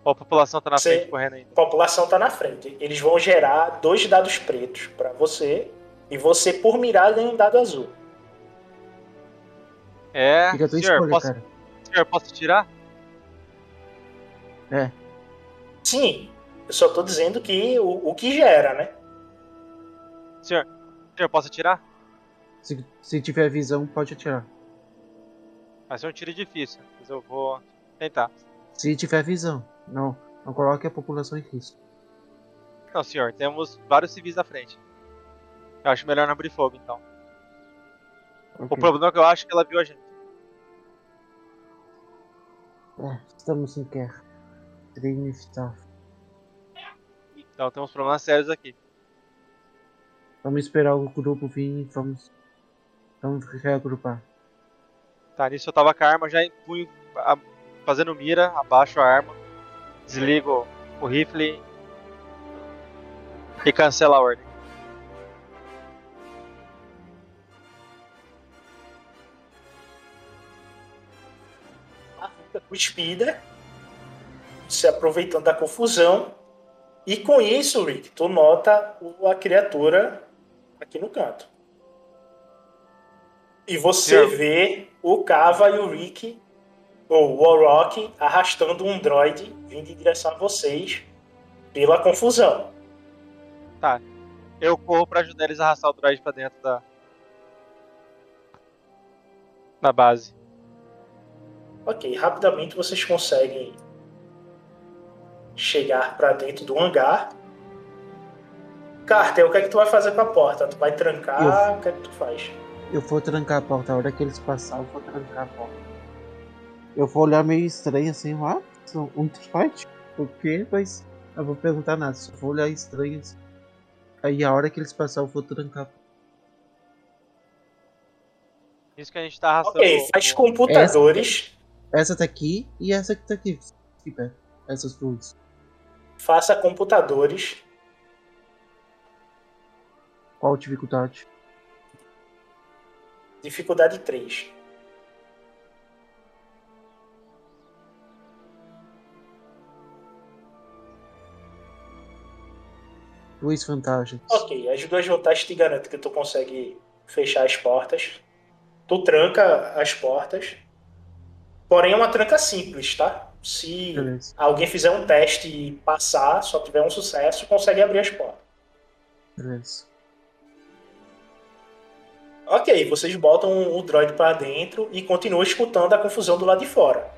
Ou a população tá na Sei. frente correndo ainda? A população tá na frente. Eles vão gerar dois dados pretos pra você. E você, por mirar, ganha um dado azul. É, Fica a tua senhor, escolha, posso, cara. senhor, posso tirar? É, Sim, eu só tô dizendo que o, o que gera, né? Senhor, senhor, posso atirar? se, se tiver visão, pode atirar. Vai ser um tiro difícil, mas eu vou tentar. Se tiver visão, não, não coloque a população em risco. Não, senhor, temos vários civis à frente. Eu acho melhor não abrir fogo então. O Ok. problema é que eu acho que ela viu a gente. É, estamos em guerra. Seria inevitável. Então temos problemas sérios aqui. Vamos esperar o grupo vir e vamos, vamos reagrupar. Tá, nisso eu tava com a arma, já empunho, a- fazendo mira, abaixo a arma, desligo o rifle e cancela a ordem. O speeder, se aproveitando da confusão. E com isso, Rick, tu nota a criatura aqui no canto. E você vê o Kava e o Rick, ou o Warrock, arrastando um droid vindo em direção a vocês pela confusão. Tá. Eu corro pra ajudar eles a arrastar o droid pra dentro da. da base. Ok, rapidamente vocês conseguem chegar pra dentro do hangar. Carter, o que é que tu vai fazer com a porta? Tu vai trancar? O que é que tu faz? Eu vou trancar a porta, a hora que eles passarem, eu vou trancar a porta. Eu vou olhar meio estranho assim, ah, são um fight? Por quê? Mas eu vou perguntar nada, só vou olhar estranho assim. Aí a hora que eles passarem, eu vou trancar. Isso que a gente tá arrastando. Ok, faz o- computadores. Essa tá aqui e essa que tá aqui. Perto. Essas duas. Faça computadores. Qual dificuldade? Dificuldade 3. Duas vantagens. Ok, as duas vantagens te garantem que tu consegue fechar as portas. Tu tranca as portas. Porém, é uma tranca simples, tá? Se Beleza. alguém fizer um teste e passar, só tiver um sucesso, consegue abrir as portas. Beleza. Ok, vocês botam o droid pra dentro e continuam escutando a confusão do lado de fora.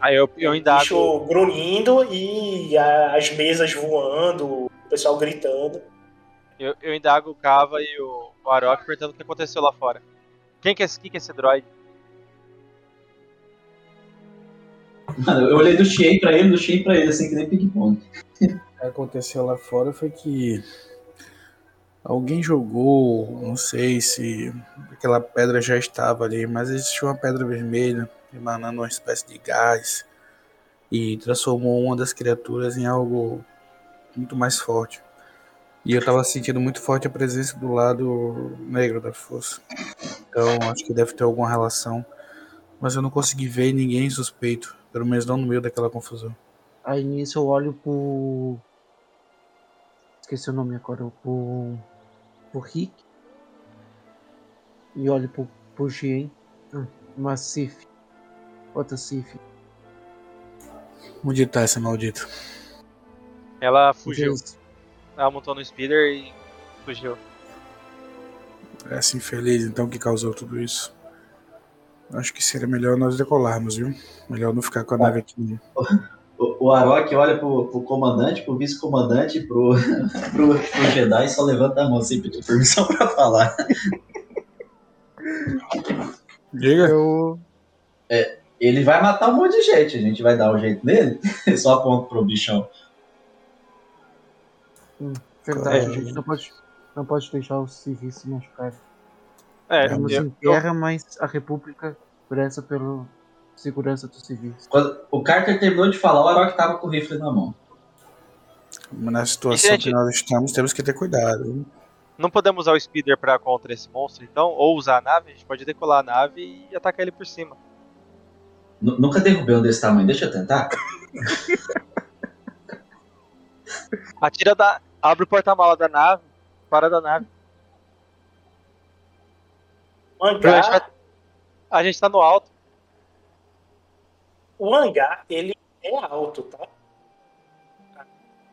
Aí eu, eu O indago. bicho grunhindo e a- as mesas voando, o pessoal gritando. Eu, eu indago o Kava e o, o Arok perguntando o que aconteceu lá fora. Quem que é esse, quem que é esse droid? Mano, eu olhei do Shien pra ele, do Shien pra ele, assim, que nem ping-pong. O que aconteceu lá fora foi que alguém jogou, não sei se aquela pedra já estava ali, mas existiu uma pedra vermelha emanando uma espécie de gás e transformou uma das criaturas em algo muito mais forte. E eu tava sentindo muito forte a presença do lado negro da força. Então acho que deve ter alguma relação. Mas eu não consegui ver ninguém suspeito. Pelo menos não no meio daquela confusão. Aí nisso eu olho pro. Esqueci o nome agora. Pro. Pro Rick. E olho pro, pro Gien. Ah, uma Sif. Outra Sif. Onde tá essa maldita? Ela fugiu. Gente, Ela montou no speeder e fugiu. Essa infeliz então que causou tudo isso. Acho que seria melhor nós decolarmos, viu? Melhor não ficar com a nave aqui. O, o Arok olha pro, pro comandante, pro vice-comandante, pro, pro, pro Jedi e só levanta a mão assim, pediu permissão pra falar. Diga. Eu. Ele vai matar um monte de gente, a gente vai dar o jeito nele, só aponta pro bichão. Verdade, É. a gente não pode, não pode deixar os civis se machucarem. É, Estamos eu- em guerra, mas a República preza pela segurança dos civis. Quando o Carter terminou de falar, o Arok tava com o rifle na mão. Na situação gente- que nós estamos, temos que ter cuidado. não podemos usar o speeder pra contra esse monstro, então, ou usar a nave, a gente pode decolar a nave e atacar ele por cima. Nu- Nunca derrubei um desse tamanho, deixa eu tentar. Atira da. Abre o porta-mala da nave, para da nave. O A gente, hangar, vai- a gente tá no alto. o hangar, ele é alto, tá?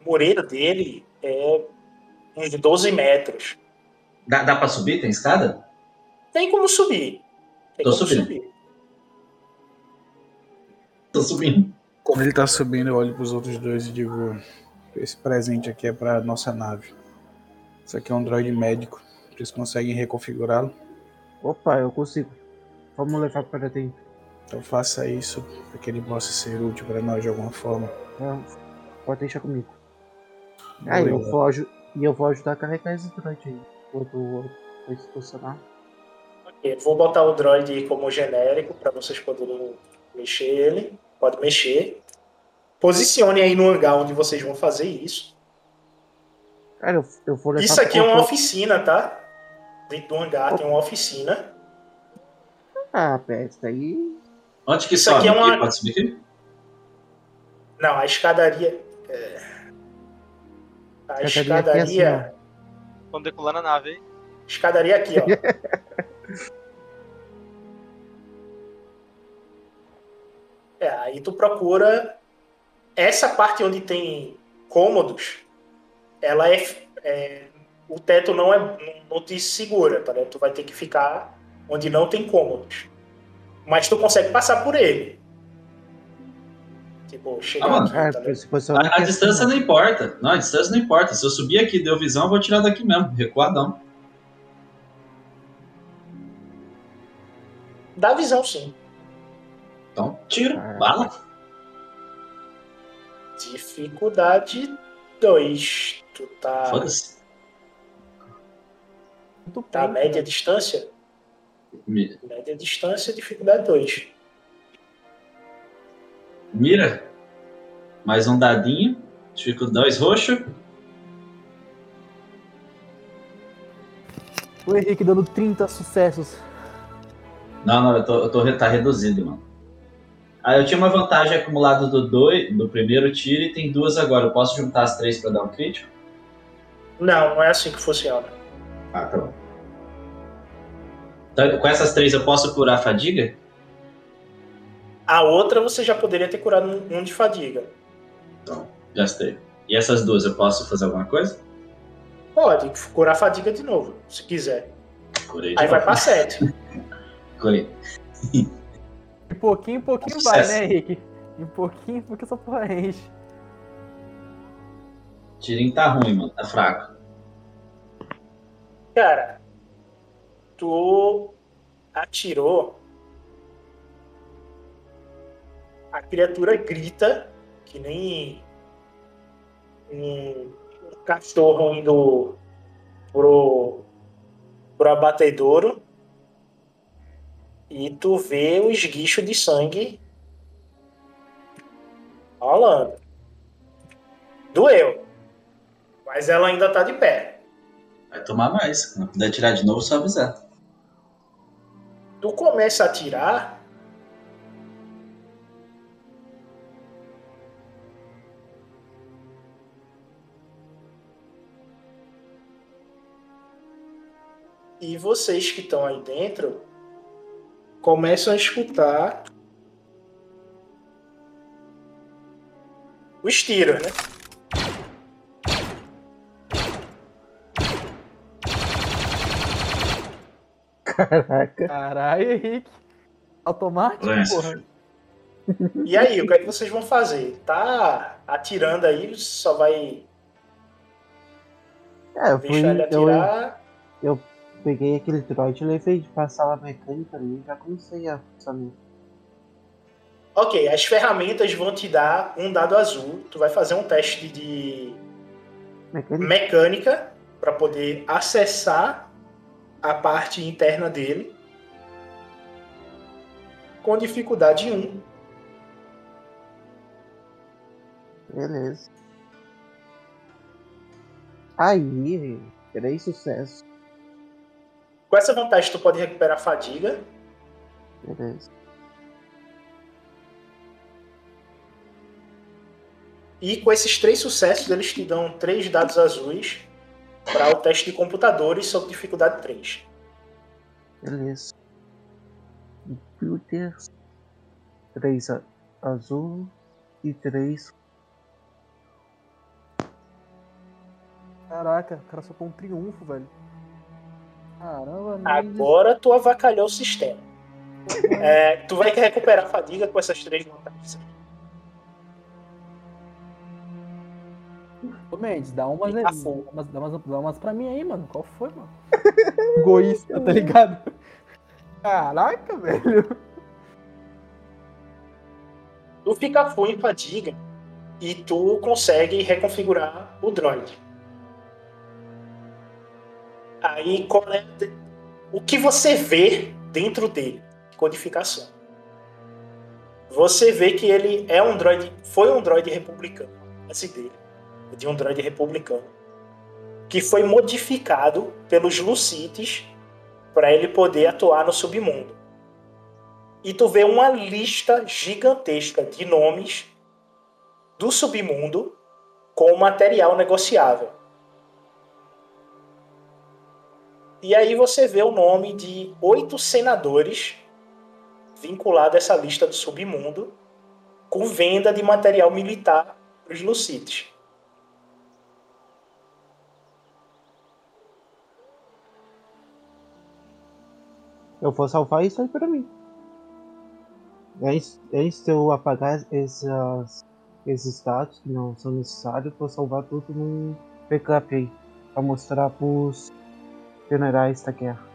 O mureiro dele é uns 12 metros. Dá, dá pra subir? Tem escada? Tem como subir. Tem Tô como subindo. subir. Tô subindo. Quando ele tá subindo, eu olho pros outros dois e digo: Esse presente aqui é pra nossa nave. Isso aqui é um droid médico. Vocês conseguem reconfigurá-lo? Opa, eu consigo. Vamos levar para dentro. Então faça isso para que ele possa ser útil para nós de alguma forma. Não, pode deixar comigo. Aí eu vou, e eu vou ajudar a carregar esse droid aí. Enquanto o outro vai se posicionar. Ok, Vou botar o droid como genérico para vocês poderem mexer ele. Pode mexer. Posicione aí no hangar onde vocês vão fazer isso. Cara, eu, eu vou levar Isso aqui é pro- uma oficina, tá? Dentro do hangar tem uma oficina. Ah, pé, isso daí. Onde que Isso sobe? aqui é uma-? Pode subir aqui? Não, a escadaria. é, A Escadaria é assim, escadaria. Estão decolando a nave aí. Escadaria aqui, ó. É, aí tu procura essa parte onde tem cômodos, ela é, é- o teto não é não, não te segura, tá ligado? Tu vai ter que ficar onde não tem cômodos. Mas tu consegue passar por ele. Tipo, chegar Ah, mano. aqui, Ah, tá posicionar A, a é distância assim, não importa. Não, a distância não importa. Se eu subir aqui deu visão, eu vou tirar daqui mesmo. Recuadão. Dá visão sim. Então, tiro. Caraca. Bala. Dificuldade 2. Tu tá, Foda-se. Tá bem. média distância? Mi- Média distância, dificuldade 2. Mira. Mais um dadinho. Dificuldade dois roxo. O Henrique dando 30 sucessos. Não, não, eu tô, eu tô tá reduzido, mano. Ah, eu tinha uma vantagem acumulada do, dois, do primeiro tiro e tem duas agora. Eu posso juntar as três pra dar um crítico? Não, não é assim que funciona. Ah, tá bom. Então, com essas três eu posso curar a fadiga? A outra você já poderia ter curado um, um de fadiga. Então, gastei. E essas duas eu posso fazer alguma coisa? Pode curar a fadiga de novo, se quiser. Curei. de Aí vai novo. pra 7. Curei. De pouquinho em pouquinho vai, né, Henrique? Em pouquinho, porque essa porra enche. Tirinho tá ruim, mano. Tá fraco. Cara, tu atirou a criatura grita que nem um cachorro indo pro, pro abatedouro. E tu vê o esguicho de sangue rolando. Doeu. Mas ela ainda tá de pé. Vai tomar mais. Quando puder tirar de novo, só avisar. Tu começa a tirar. E vocês que estão aí dentro começam a escutar os tiros, né? Caraca. Caralho, Henrique. Automático, Lance. porra. E aí, o que é que vocês vão fazer? Tá atirando aí, só vai É, eu fui. Eu, atirar. eu peguei aquele droid e levei pra sala mecânica ali e já comecei a funcionamento. Ok, as ferramentas vão te dar um dado azul. Tu vai fazer um teste de Mecânica? mecânica para poder acessar a parte interna dele. Com dificuldade 1. Beleza. Aí, três sucessos. Com essa vantagem, tu pode recuperar fadiga. Beleza. E com esses três sucessos, eles te dão três dados azuis para o teste de computadores sob dificuldade 3. Beleza. Computers. Três a- azul e três. Caraca, o cara só com um triunfo, velho. Caramba, Agora tu avacalhou o sistema. É, tu vai recuperar fadiga com essas três vantagens. Ô, Mendes, dá umas, dá full. umas, dá umas, dá umas pra mim aí, mano. Qual foi, mano? Egoísta, tá ligado? Caraca, velho. Tu fica full em fadiga e tu consegue reconfigurar o droid. Aí, qual é o que você vê dentro dele? Codificação. Você vê que ele é um droid, foi um droid republicano, esse dele, de um droid republicano, que foi modificado pelos Lucites para ele poder atuar no submundo e tu vê uma lista gigantesca de nomes do submundo com material negociável. E aí você vê o nome de oito senadores vinculados a essa lista do submundo com venda de material militar para os Lucites. Eu vou salvar isso aí pra mim. Antes, antes de eu apagar esses, esses dados que não são necessários, vou salvar tudo num backup aí. Pra mostrar pros generais da guerra.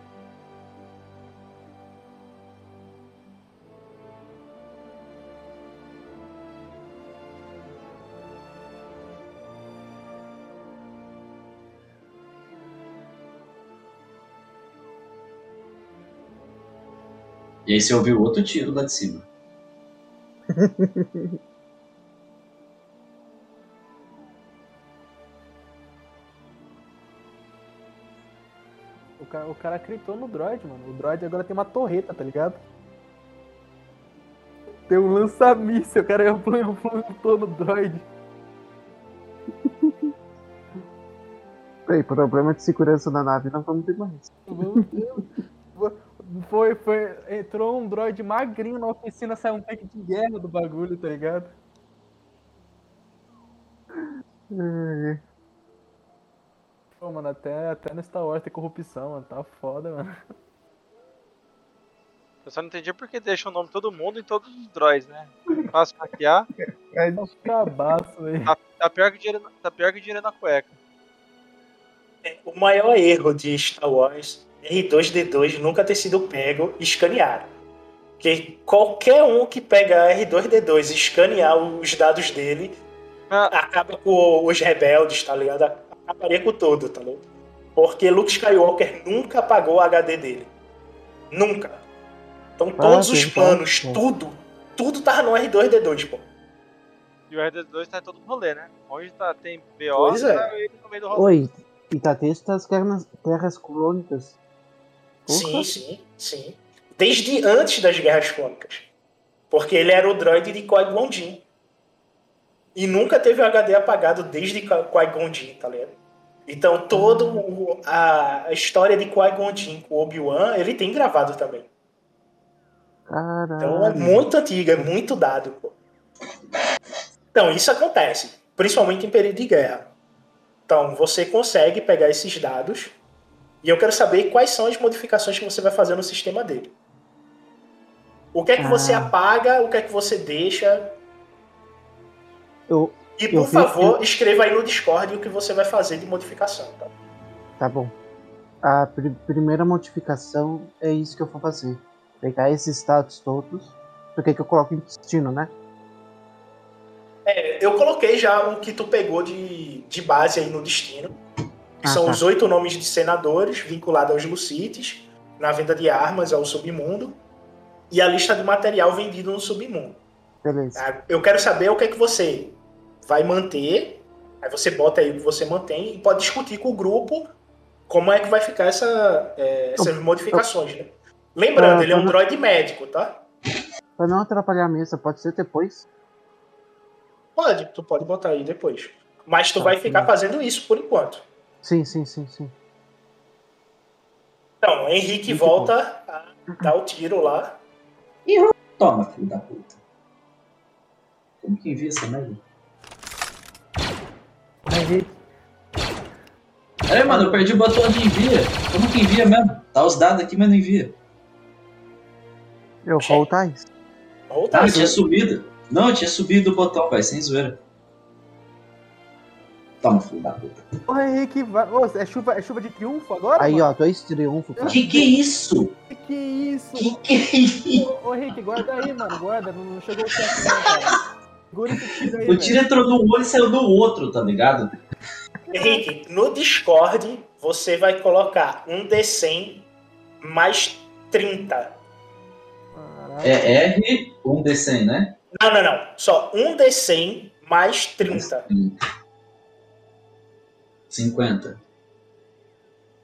E aí você ouviu outro tiro lá de cima. O cara, o cara acreditou no droid, mano. O droid agora tem uma torreta, tá ligado? Tem um lança-míssel, o cara implantou no droid. Ei, problema de segurança na nave não vamos ter mais. Meu Deus. Foi, foi. Entrou um droid magrinho na oficina, saiu um tanque de guerra do bagulho, tá ligado? É, Pô, mano, até, até no Star Wars tem corrupção, mano. Tá foda, mano. Eu só não entendi por que deixa o nome de todo mundo em todos os droids, né? Fácil maquiar. É um cabaço, velho. Tá, tá pior que dinheiro, tá pior que dinheiro na cueca. O maior erro de Star Wars R2D2 nunca ter sido pego e escaneado. que qualquer um que pegar R2D2 e escanear os dados dele Ah. acaba com os rebeldes, tá ligado? Acabaria com tudo, tá ligado? Porque Luke Skywalker nunca apagou o HD dele. Nunca. Então todos os sim, planos, tá. tudo, tudo tava no R2D2, pô. E o RD2 tá em todo rolê, né? Onde tá, tem BO, Pois é. tá no meio do rolê. Oi, e tá texto das terras, colônicas. Sim, sim, sim. Desde antes das Guerras Clônicas. Porque ele era o droid de Qui-Gon Jinn. E nunca teve o HD apagado desde Qui- Qui-Gon Jinn, tá ligado? Então toda a, história de Qui-Gon Jinn com Obi-Wan, ele tem gravado também. Então é Caralho. muito antigo, é muito dado, pô. Então, isso acontece, principalmente em período de guerra. Então, você consegue pegar esses dados e eu quero saber quais são as modificações que você vai fazer no sistema dele. O que é que você Ah. apaga, o que é que você deixa. Eu, E, Eu por favor, escreva aí no Discord o que você vai fazer de modificação, tá? tá bom. A pri- primeira modificação é isso que eu vou fazer. Pegar esses status todos. Porque que eu coloco em destino, né? É, eu coloquei já o que tu pegou de, de base aí no destino. Que Ah, são tá. os oito nomes de senadores vinculados aos Lucites, na venda de armas ao submundo, e a lista de material vendido no submundo. Beleza. tá? Eu quero saber o que é que você vai manter, aí você bota aí o que você mantém e pode discutir com o grupo como é que vai ficar essa, é, essas modificações, né? Lembrando, Ah, ele é um droid médico, tá? Pra não atrapalhar a mesa, pode ser depois. Pode, tu pode botar aí depois. Mas tu Tá, vai ficar sim. fazendo isso por enquanto. Sim, sim, sim, sim. Então, Henrique Muito volta a dar o tiro lá. Toma, filho da puta. Como que envia essa merda? Henrique, Peraí, mano, eu perdi o botão de envia. Como que envia mesmo? Tá os dados aqui, mas não envia. Eu roll ties. Volta Ah, aí. tinha subido. Não, tinha subido o botão, pai, sem zoeira. Toma, filho da puta. Ô, Henrique, vai... Ô, é, chuva, é chuva de triunfo agora? Aí, mano? ó, dois triunfos, cara. Que que é isso? Que isso? Que que é isso? Ô, ô, Henrique, guarda aí, mano, guarda. Não chegou o tempo, não, cara. Segura esse tiro aí, O velho. tiro entrou no olho e saiu do outro, tá ligado? Henrique, no Discord você vai colocar um D100 mais 30. Caralho. É R, 1D100, né? Não, não, não. Só um D100 mais 30. 50.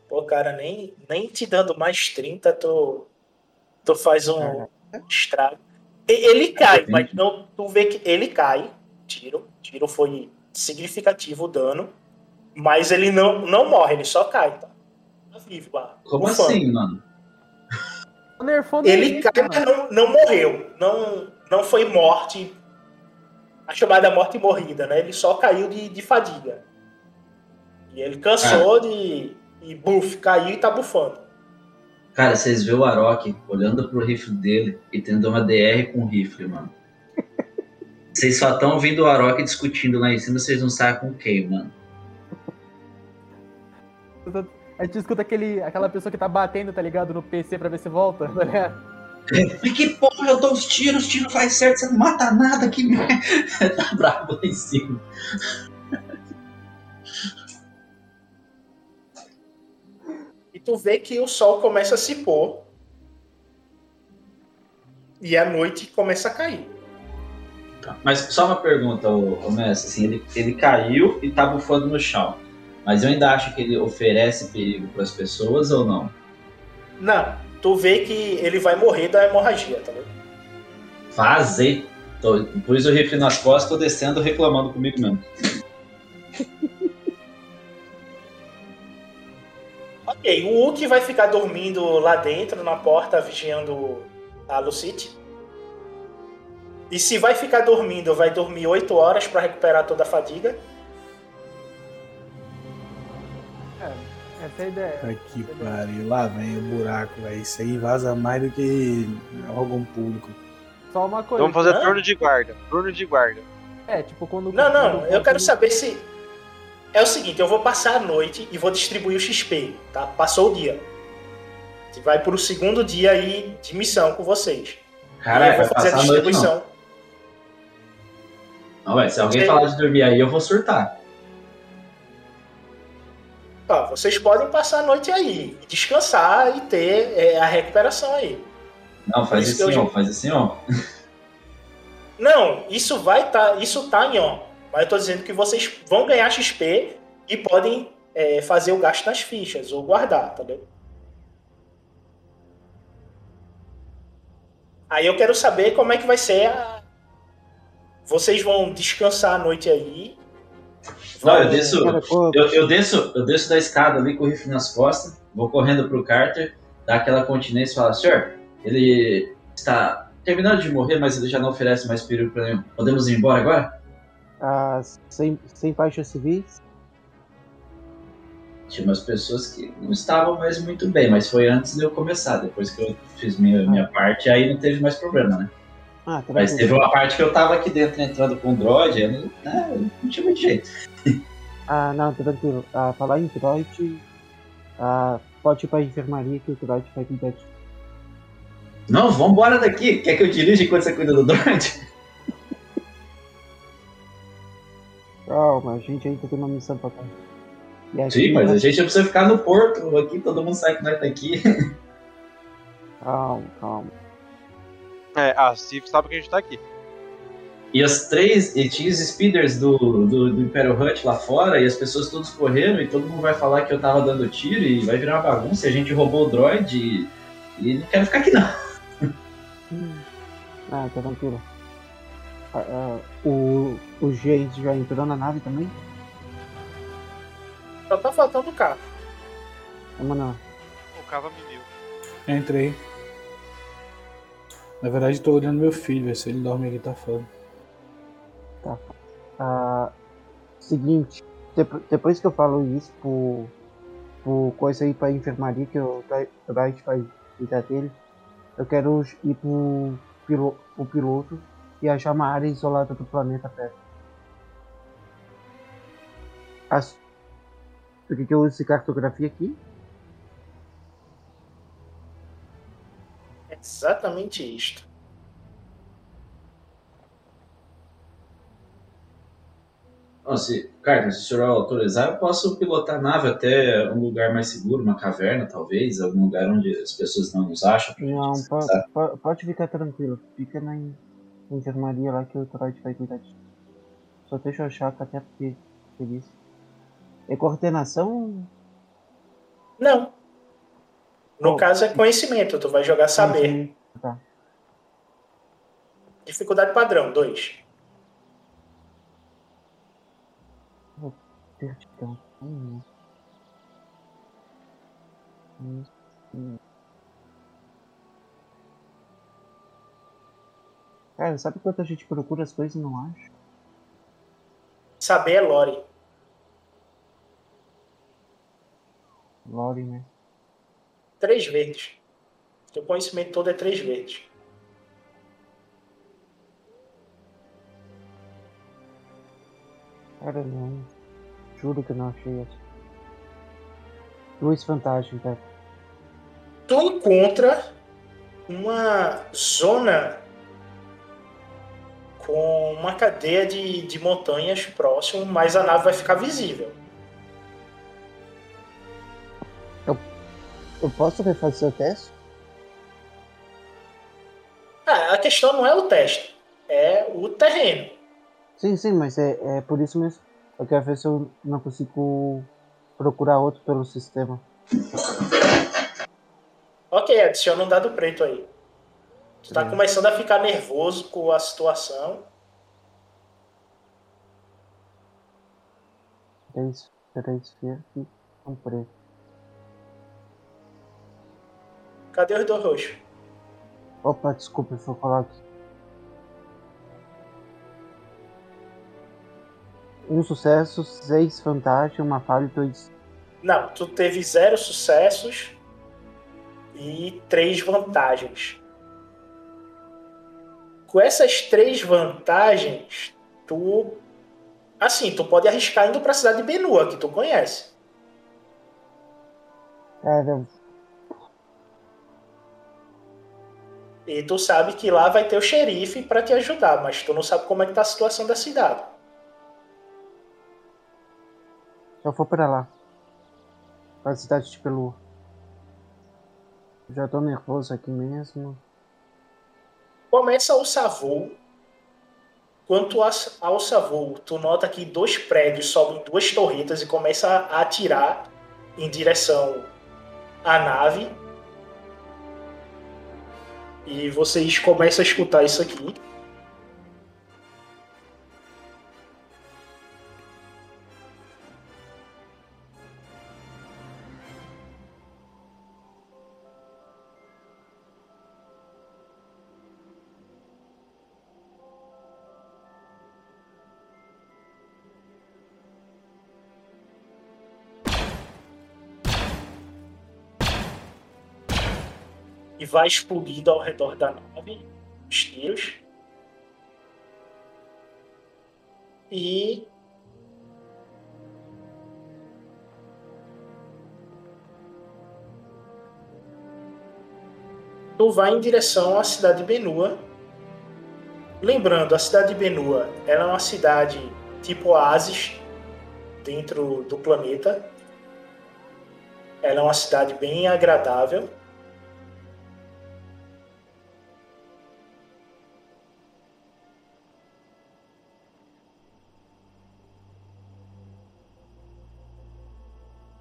Pô, cara, nem, nem te dando mais 30, tu, tu faz um estrago. E- Ele cai, mas não, tu vê que ele cai. Tiro. Tiro foi significativo o dano. Mas ele não, não morre, ele só cai, tá? Tá vivo lá. Como assim, mano? Ele cai, mas não, não morreu. Não, não foi morte. A chamada morte morrida, né? Ele só caiu de, de fadiga. E ele cansou de. E buff, caiu e tá bufando. Cara, vocês vê o Arok olhando pro rifle dele e tendo uma DR com o rifle, mano. Vocês só estão vendo o Arok discutindo lá em cima, vocês não sabem com quem, mano. A gente escuta aquele, aquela pessoa que tá batendo, tá ligado, no PC pra ver se volta, tá ligado? Mas que porra, eu dou os tiros, os tiros faz certo, você não mata nada, que merda. tá bravo lá em cima. Tu vê que o sol começa a se pôr. E a noite começa a cair. Mas só uma pergunta, Messi, assim, ele, ele caiu e tá bufando no chão. Mas eu ainda acho que ele oferece perigo para as pessoas ou não? Não, tu vê que ele vai morrer da hemorragia, tá vendo? Fazer. Tô, pus o rifle nas costas, tô descendo reclamando comigo mesmo. Ok, o Uki vai ficar dormindo lá dentro, na porta, vigiando a Lucite. E se vai ficar dormindo, vai dormir 8 horas pra recuperar toda a fadiga. Essa é a ideia. Aqui, pariu. Lá vem o buraco, velho. Isso aí vaza mais do que órgão público. Só uma coisa. Vamos fazer turno de guarda. Turno de guarda. É, tipo, quando. Não, não, quando- eu quero saber se. É o seguinte, eu vou passar a noite e vou distribuir o XP, tá? Passou o dia. Gente vai pro segundo dia aí de missão com vocês. Caralho, eu vou vai fazer a a noite, distribuição. Não, ué, se alguém falar de dormir aí, eu vou surtar. Ó, vocês podem passar a noite aí, descansar e ter é, a recuperação aí. Não, faz Isso assim, ó, já- faz assim, ó. Não, isso vai tá, isso tá em on. Mas eu tô dizendo que vocês vão ganhar XP e podem é, fazer o gasto nas fichas ou guardar, entendeu? Aí eu quero saber como é que vai ser a. Vocês vão descansar a noite aí. Não, eu desço, eu, eu desço, eu desço da escada ali com o rifle nas costas, vou correndo pro Carter, dá aquela continência e fala, senhor, ele está terminando de morrer, mas ele já não oferece mais perigo pra nenhum. Podemos ir embora agora? Ah, sem, sem faixas civis. Tinha umas pessoas que não estavam mais muito bem, mas foi antes de eu começar. Depois que eu fiz minha, minha parte, aí não teve mais problema, né? Ah, Mas tranquilo. teve uma parte que eu tava aqui dentro entrando com o droid, eu não, né, não tinha muito jeito. Ah, não, tranquilo. Ah, falar em droid. Ah, pode ir pra enfermaria que o droid vai cuidar de Não, vambora daqui. Quer que eu dirija enquanto você cuida do droid? Calma, a gente ainda tem uma missão pra cá. Aqui, Sim, mas a gente não precisa ficar no porto. Aqui todo mundo sabe que nós tá aqui. Calma, calma. É, a Cif sabe que a gente tá aqui. E as três, e tinha os speeders do, do, do Imperial Hut lá fora, e as pessoas todas correndo, e todo mundo vai falar que eu tava dando tiro, e vai virar uma bagunça, e a gente roubou o droid, e, e não quero ficar aqui não. Ah, tá tranquilo. O, o James já entrou na nave também? Só tá faltando o carro. É, mano, O Cava me viu. Entrei. Na verdade, tô olhando meu filho, ver se ele dorme aqui tá foda. Ah, seguinte, depo- depois que eu falo isso pro, pro coisa aí pra enfermaria que o Dra- Dright vai cuidar dele, eu quero ir pro, pilo, pro piloto e achar uma área isolada do planeta perto. As, por que, que eu uso esse cartografia aqui? É exatamente isto. Não, se, Carter, se o senhor autorizar, eu posso pilotar a nave até um lugar mais seguro, uma caverna, talvez, algum lugar onde as pessoas não nos acham. Não, po- descansar. po- pode ficar tranquilo. Fica na enfermaria lá que o Troid vai cuidar disso. Só deixa eu que até porque feliz. É coordenação? Não. No Oh. caso é conhecimento, tu vai jogar saber. Tá. Dificuldade padrão, 2. Vertical. Hum. Hum, Cara, sabe quanto a gente procura as coisas e não acha? Saber é lore. Lore, né? Três verdes. Teu conhecimento todo é três verdes. Cara, não. Juro que não achei essa. Duas vantagens, cara. Tu encontra uma zona com uma cadeia de, de montanhas próximo, mas a nave vai ficar visível. Eu posso refazer o teste? Ah, a questão não é o teste, é o terreno. Sim, sim, mas é, é por isso mesmo. Eu quero ver se eu não consigo procurar outro pelo sistema. Ok, adiciona um dado preto aí. Tu tá começando a ficar nervoso com a situação. Três, três verdes e um preto. Cadê os dois roxos? Opa, desculpa, eu falar aqui. Um sucesso, seis vantagem, uma falha e dois. Não, tu teve zero sucessos e três vantagens. Com essas três vantagens, tu. Assim, tu pode arriscar indo pra cidade de Benua, que tu conhece. Cara, E tu sabe que lá vai ter o xerife pra te ajudar, mas tu não sabe como é que tá a situação da cidade. Eu vou pra lá. Pra cidade de Pelu. Já tô nervoso aqui mesmo. Começa o savou. Quanto ao savou, tu nota que dois prédios sobem duas torretas e começa a atirar em direção à nave. E vocês começam a escutar isso aqui. Vai explodindo ao redor da nave os tiros. E tu vai em direção à cidade de Benua. Lembrando, a cidade de Benua ela é uma cidade tipo oásis dentro do planeta. Ela é uma cidade bem agradável.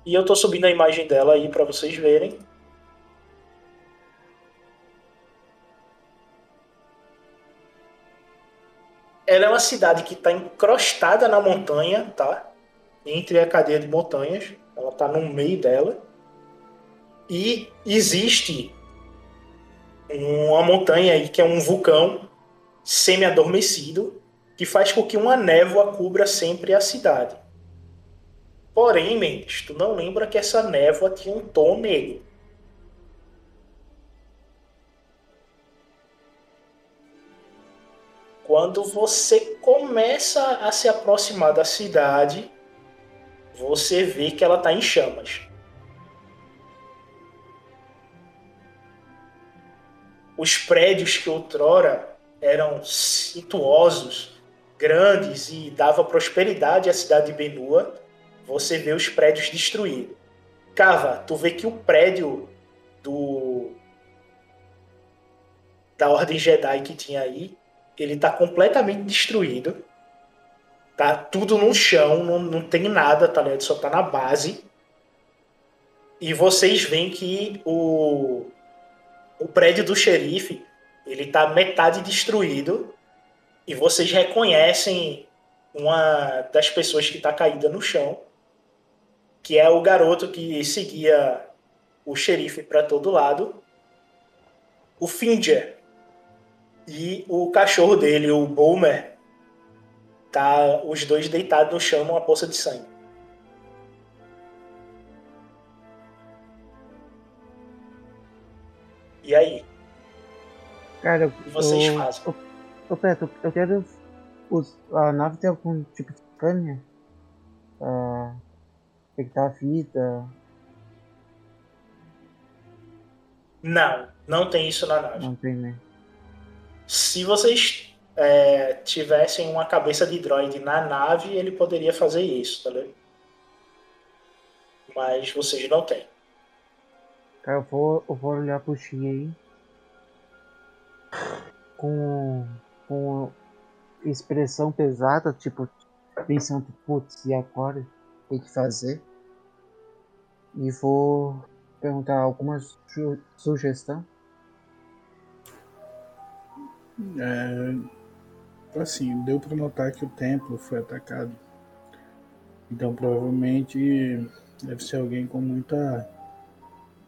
E eu tô subindo a imagem dela aí para vocês verem. Ela é uma cidade que está encrostada na montanha, tá? Entre a cadeia de montanhas. Ela está no meio dela. E existe uma montanha aí que é um vulcão semi-adormecido que faz com que uma névoa cubra sempre a cidade. Porém, Mendes, tu não lembra que essa névoa tinha um tom negro. Quando você começa a se aproximar da cidade, você vê que ela está em chamas. Os prédios que outrora eram situosos, grandes e dava prosperidade à cidade de Benua, você vê os prédios destruídos. Cava, tu vê que o prédio do da Ordem Jedi que tinha aí, ele tá completamente destruído. Tá tudo no chão, não, não tem nada, tá ligado? Só tá na base. E vocês veem que o, o prédio do xerife, ele tá metade destruído. E vocês reconhecem uma das pessoas que tá caída no chão que é o garoto que seguia o xerife para todo lado, o Finger e o cachorro dele, o Boomer, tá os dois deitados no chão numa poça de sangue. E aí? Cara, o que vocês eu, fazem? Ô, ô Peto, eu quero. Os, a nave tem algum tipo de câmera? Uh, detectar a vida. Não, não tem isso na nave. Não tem, né? Se vocês é, tivessem uma cabeça de droid na nave, ele poderia fazer isso, tá ligado? Mas vocês não têm. Cara, eu vou, eu vou olhar pro Shin aí. Com, com expressão pesada, tipo, pensando, putz, e agora? O que fazer? E vou perguntar alguma su sugestão. É, assim, deu para notar que o templo foi atacado. Então provavelmente deve ser alguém com muita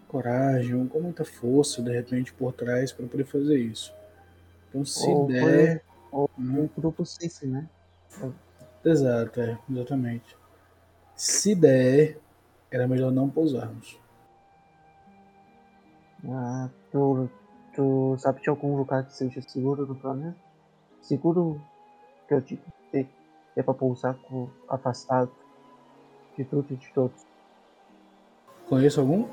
coragem, com muita força, de repente por trás para poder fazer isso. Então se ou der, foi, ou um grupo Cici, né? Exato, é, exatamente. Se der, era melhor não pousarmos. Ah, tu, tu sabe de algum lugar que seja seguro no planeta? Seguro que eu digo que é pra pousar com, afastado de tudo e de todos. Conheço algum?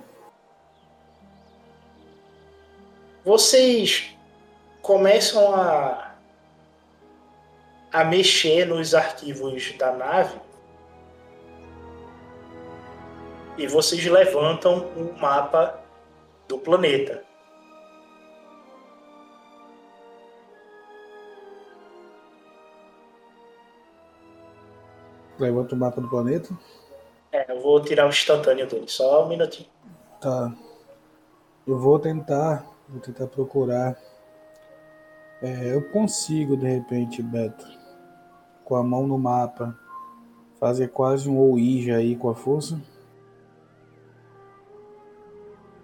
Vocês começam a, a mexer nos arquivos da nave e vocês levantam o mapa do planeta. Levanta o mapa do planeta. É, eu vou tirar o instantâneo dele, só um minutinho. Tá. Eu vou tentar. Vou tentar procurar. É, eu consigo, de repente, Beto, com a mão no mapa, fazer quase um Ouija aí com a força.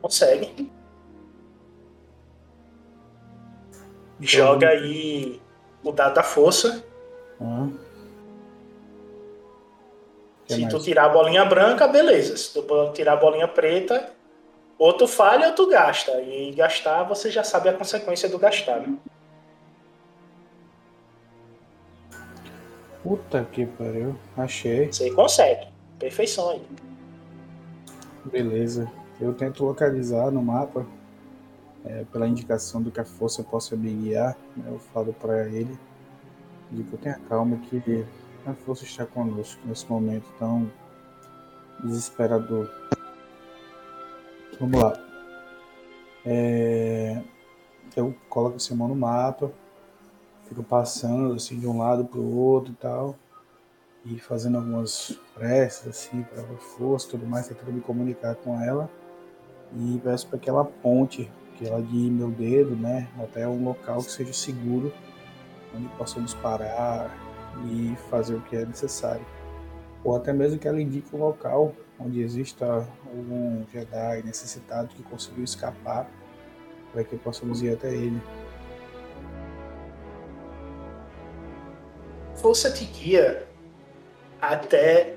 Consegue. Joga aí o dado da força. Ah. Que Se mais? tu tirar a bolinha branca, beleza. Se tu tirar a bolinha preta, ou tu falha ou tu gasta. E gastar, você já sabe a consequência do gastar. Né? Puta que pariu. Achei. Você consegue. Perfeição aí. Beleza. Eu tento localizar no mapa, é, pela indicação do que a força possa me guiar. né, Eu falo para ele, digo que tenha calma que a força está conosco nesse momento tão desesperador. Vamos lá. É, eu coloco esse mão no mapa, fico passando assim de um lado para o outro e tal, e fazendo algumas preces assim para a força, tudo mais, tentando me comunicar com ela e peço para que ela que ela guie meu dedo, né, até um local que seja seguro, onde possamos parar e fazer o que é necessário. Ou até mesmo que ela indique um local onde exista algum Jedi necessitado que conseguiu escapar, para que possamos ir até ele. Força te guia até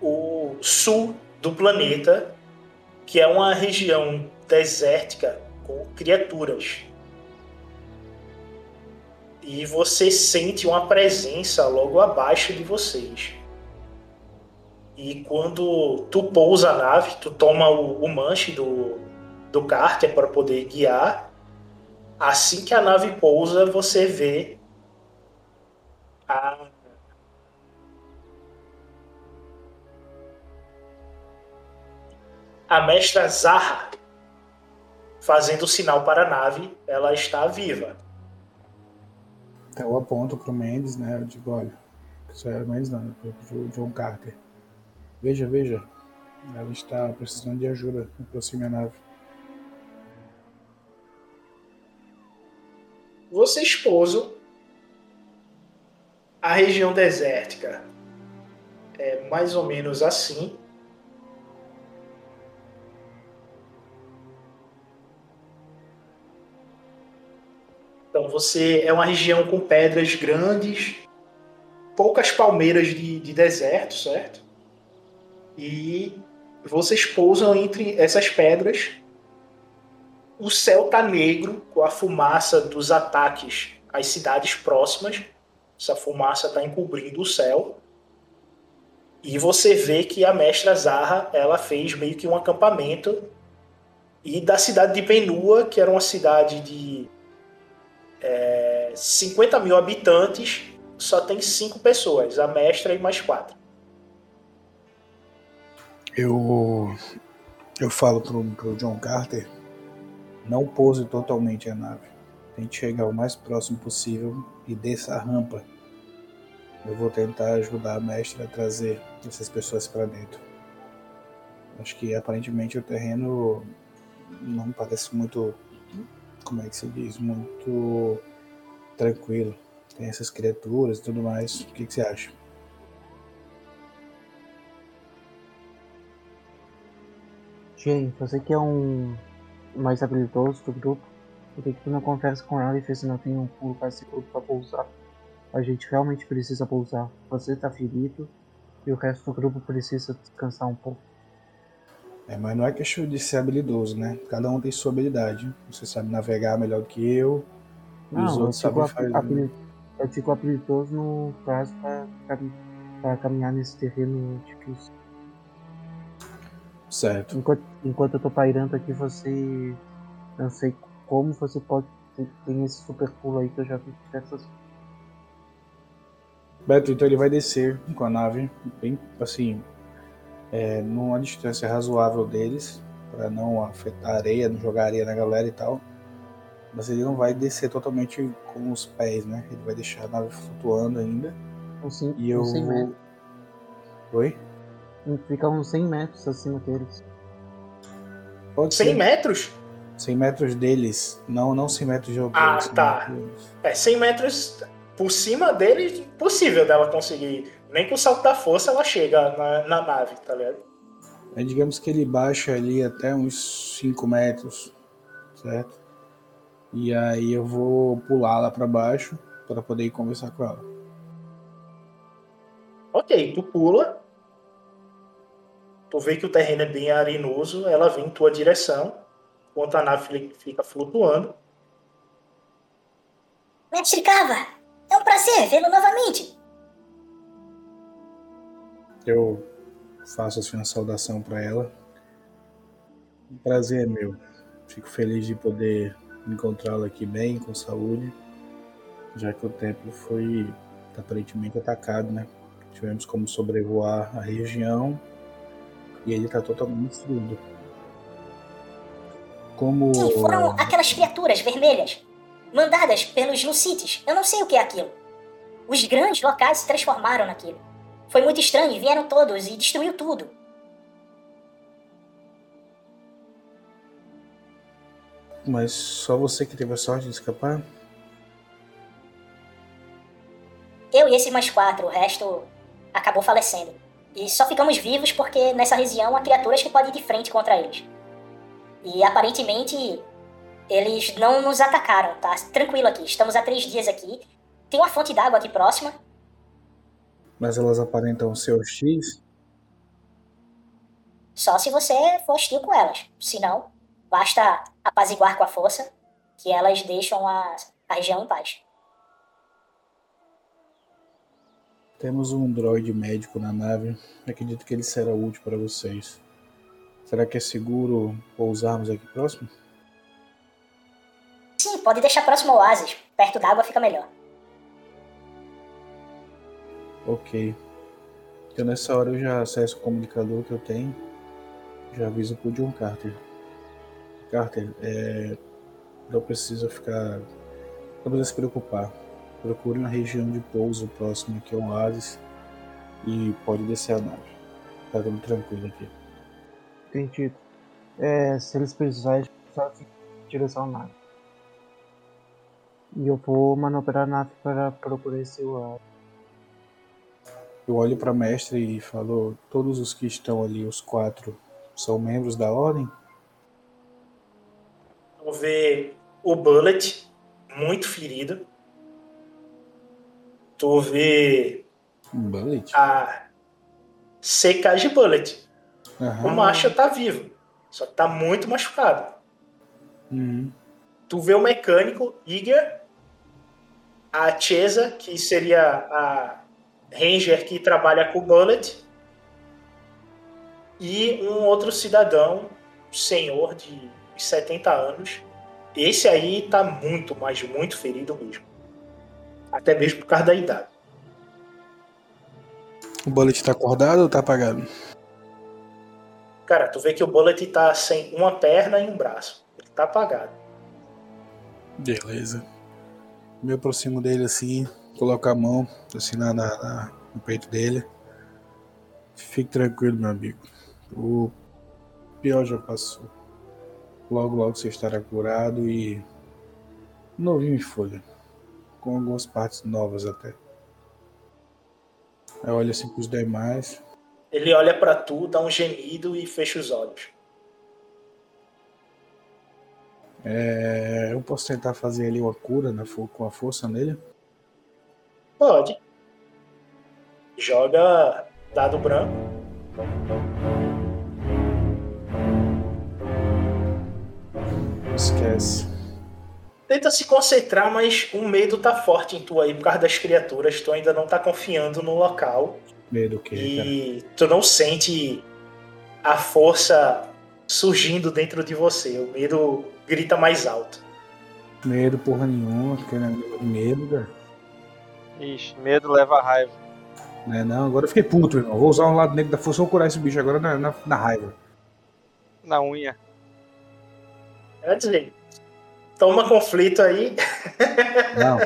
o sul do planeta, que é uma região desértica com criaturas. E você sente uma presença logo abaixo de vocês. E quando tu pousa a nave, tu toma o, o manche do, do cárter para poder guiar. Assim que a nave pousa, você vê a a mestra Zaha fazendo o sinal para a nave, ela está viva. Então eu aponto pro Mendes, né? Eu digo, olha, isso é o Mendes não, né, pro John Carter. Veja, veja. Ela está precisando de ajuda. Aproxime a nave. Vocês pousam. A região desértica é mais ou menos assim. Então você é uma região com pedras grandes, poucas palmeiras de, de deserto, certo? E vocês pousam entre essas pedras. O céu tá negro com a fumaça dos ataques às cidades próximas. Essa fumaça está encobrindo o céu. E você vê que a mestra Zarra ela fez meio que um acampamento. E da cidade de Benua, que era uma cidade de é, 50 mil habitantes, só tem cinco pessoas, a mestra e mais quatro. Eu eu falo pro, pro John Carter, não pouse totalmente a nave. Tente chegar o mais próximo possível e desça a rampa. Eu vou tentar ajudar a mestra a trazer essas pessoas para dentro. Acho que aparentemente o terreno não parece muito, como é que se diz, muito tranquilo. Tem essas criaturas e tudo mais. O que, que você acha? Jay, você que é um mais habilidoso do grupo, por que tu não conversa com ela e vê se não tem um lugar seguro pra pousar? A gente realmente precisa pousar. Você tá ferido e o resto do grupo precisa descansar um pouco. É, mas não é questão de ser habilidoso, né? Cada um tem sua habilidade. Você sabe navegar melhor do que eu. E os Não, eu outros sabem fazer. habili- eu digo habilidoso no caso pra caminhar nesse terreno difícil. Certo. Enquanto, enquanto eu tô pairando aqui, você. Não sei como você pode tem, tem esse super pulo aí que eu já vi diversas Beto, então ele vai descer com a nave, bem assim, é, numa distância razoável deles, para não afetar a areia, não jogar areia na galera e tal. Mas ele não vai descer totalmente com os pés, né? Ele vai deixar a nave flutuando ainda. uns, cin- E eu uns 100 vou. metros. Oi? Fica uns 100 metros acima deles. Pode 100 ser. metros? 100 metros deles, não, não 100 metros de altura. Ah, 100 tá. metros- É, 100 metros por cima dele, impossível dela conseguir. Nem com o salto da força ela chega na, na nave, tá ligado? Aí digamos que ele baixa ali até uns 5 metros, certo? E aí eu vou pular lá pra baixo para poder ir conversar com ela. Ok, tu pula. Tu vê que o terreno é bem arenoso, ela vem em tua direção, enquanto a nave fica flutuando. Mestre é um prazer vê-lo novamente. Eu faço assim uma saudação para ela. O prazer é meu. Fico feliz de poder encontrá-la aqui bem, com saúde, já que o templo foi aparentemente atacado, né? Tivemos como sobrevoar a região e ele está totalmente destruído. Como Sim, foram aquelas criaturas vermelhas, mandadas pelos Lucites. Eu não sei o que é aquilo. Os grandes locais se transformaram naquilo. Foi muito estranho, vieram todos e destruiu tudo. Mas só você que teve a sorte de escapar? Eu e esses mais quatro, o resto acabou falecendo. E só ficamos vivos porque nessa região há criaturas que podem ir de frente contra eles. E aparentemente eles não nos atacaram, tá? Tranquilo aqui, estamos há três dias aqui. Tem uma fonte d'água aqui próxima. Mas elas aparentam ser hostis? Só se você for hostil com elas. Se não, basta apaziguar com a força que elas deixam a, a região em paz. Temos um droid médico na nave. Acredito que ele será útil para vocês. Será que é seguro pousarmos aqui próximo? Sim, pode deixar próximo ao oásis. Perto d'água fica melhor. Ok. Então nessa hora eu já acesso o comunicador que eu tenho. Já aviso pro John Carter. Carter, é... não precisa ficar. Não precisa se preocupar. Procure uma região de pouso próximo aqui ao oásis e pode descer a nave. Tá tudo tranquilo aqui. Entendido. É, se eles precisarem, só direção à nave. E eu vou manobrar a nave para procurar esse oásis. Eu olho para mestre e falo: todos os que estão ali, os quatro, são membros da ordem? Tu vê o Bullet, muito ferido. Tu vê bullet? a CK de Bullet. O macho tá vivo, só que tá muito machucado. Uhum. Tu vê o mecânico Iger, a Chesa, que seria a Ranger que trabalha com o Bullet, e um outro cidadão, senhor de 70 anos. Esse aí tá muito, mas muito ferido mesmo. Até mesmo por causa da idade. O bullet tá acordado ou tá apagado? Cara, tu vê que o Bullet tá sem uma perna e um braço. Ele tá apagado. Beleza. Me aproximo dele assim, coloco a mão assim na, na- na- no peito dele. Fique tranquilo, meu amigo. O pior já passou. Logo, logo você estará curado e novinho em folha. Com algumas partes novas até. Aí olha assim pros demais. Ele olha pra tu, dá um gemido e fecha os olhos. É, eu posso tentar fazer ali uma cura fo- com a força nele? Pode. Joga dado branco. Esquece. Tenta se concentrar, mas o medo tá forte em tu aí por causa das criaturas. Tu ainda não tá confiando no local. Medo o quê, cara? E tu não sente a força surgindo dentro de você. O medo grita mais alto. Medo, porra nenhuma, porque não é medo, cara. Ixi, medo leva a raiva. Né, não, agora eu fiquei puto, irmão. Vou usar um lado negro da força, vou curar esse bicho agora na, na, na raiva. Na unha. Quer dizer, toma conflito aí. Não,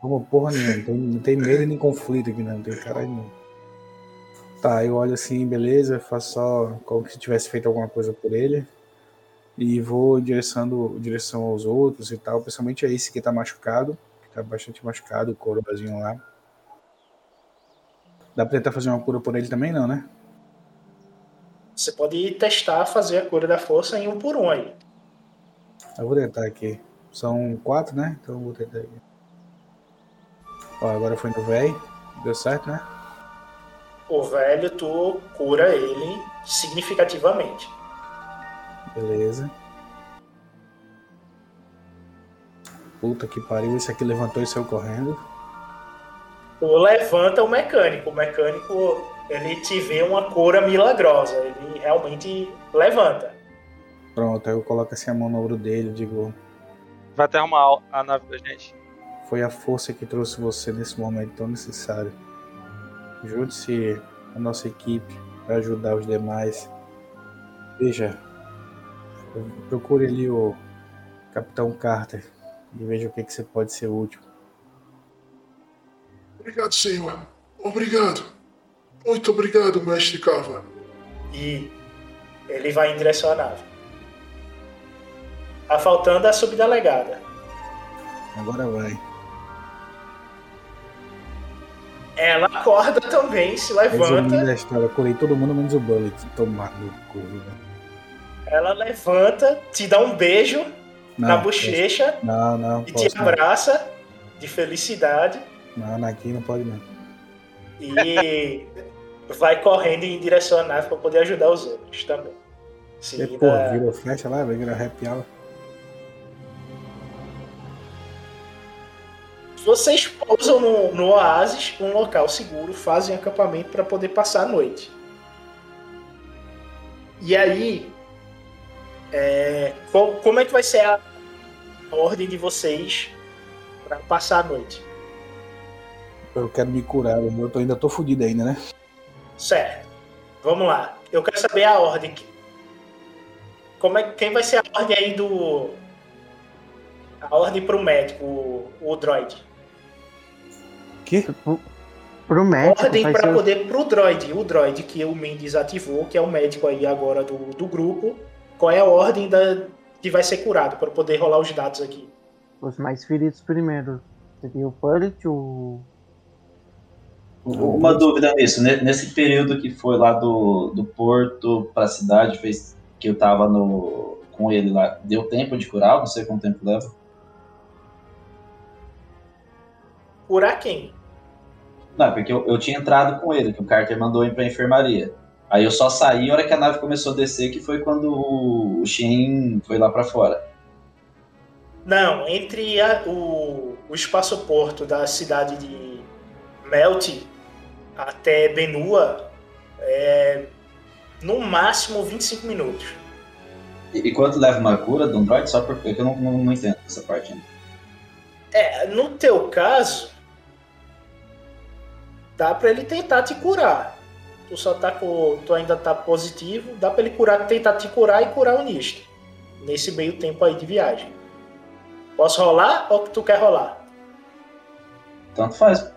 como porra nenhuma, não tem, não tem medo nem conflito aqui, não, não tem caralho não. Tá, eu olho assim, beleza, faço só como se tivesse feito alguma coisa por ele. E vou em direção, aos outros e tal, principalmente a esse que tá machucado, tá bastante machucado, o coroazinho lá. Dá pra tentar fazer uma cura por ele também, não, né? Você pode testar fazer a cura da força em um por um aí. Eu vou tentar aqui. São quatro, né? Então eu vou tentar aqui. Ó, agora foi no velho. Deu certo, né? O velho, tu cura ele significativamente. Beleza. Puta que pariu, esse aqui levantou e saiu correndo. Tu levanta o mecânico. O mecânico, ele te vê uma cura milagrosa. Ele realmente levanta. Pronto, aí eu coloco assim a mão no ombro dele e digo: Vai até arrumar a nave da gente. Foi a força que trouxe você nesse momento tão necessário. Junte-se à nossa equipe para ajudar os demais. Veja, procure ali o Capitão Carter e veja o que, que você pode ser útil. Obrigado, senhor. Obrigado. Muito obrigado, mestre Cava. E ele vai em direção à nave. Tá faltando a subdelegada. Agora vai. Ela acorda também, se levanta. a história, eu curei todo mundo menos o Bullet. Tomar no cu, velho. Ela levanta, te dá um beijo na bochecha Não, não, e posso te abraça de felicidade Não, aqui não pode não. e vai correndo em direção à nave para poder ajudar os outros também. Seguida, pô, virou flecha lá, vai virar happy hour. Vocês pousam no, no oásis, um local seguro, fazem acampamento para poder passar a noite. E aí, é, co- como é que vai ser a ordem de vocês para passar a noite? Eu quero me curar, eu tô, ainda tô fudido ainda, né? Certo. Vamos lá. Eu quero saber a ordem. Como é, quem vai ser a ordem aí do. A ordem pro médico, o, o droid. Que? Pro médico, Ordem para ser o- poder pro droid. O droid que o Mendes ativou, que é o médico aí agora do, do grupo. Qual é a ordem da, que vai ser curado para poder rolar os dados aqui? os mais feridos primeiro. Seria o Pullet, o. Uma dúvida nisso, ne- nesse período que foi lá do, do porto pra cidade, fez que eu tava no, com ele lá, deu tempo de curar? Não sei quanto tempo leva. Curar quem? Não, porque eu, eu tinha entrado com ele, que o Carter mandou ir pra enfermaria. Aí eu só saí na hora que a nave começou a descer, que foi quando o, Shin foi lá pra fora. Não, entre a- o, o espaço-porto da cidade de Melt até Benua é no máximo 25 minutos. E, e quanto leva uma cura do Android? Só porque eu não, não, não entendo essa parte ainda. É, no teu caso, dá pra ele tentar te curar. Tu só tá com, tu ainda tá positivo, dá pra ele curar, tentar te curar e curar o Nist. Nesse meio tempo aí de viagem. Posso rolar ou tu quer rolar? Tanto faz.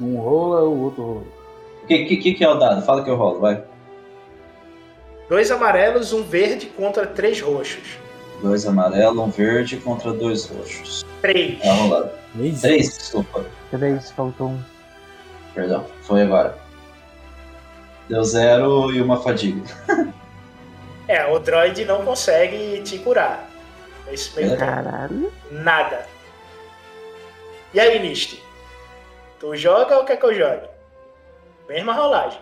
Um rola, o outro rola. O que, que, que é o dado? Fala que eu rolo, vai. Dois amarelos, um verde contra três roxos. Dois amarelo, um verde contra dois roxos. Três. É rolado. Três? Três, desculpa. Três, faltou um. Perdão, foi agora. Deu zero e uma fadiga. É, o droid não consegue te curar. Nesse meio tempo. Caralho. Nada. E aí, Nist? Tu joga ou quer que eu jogue? Mesma rolagem.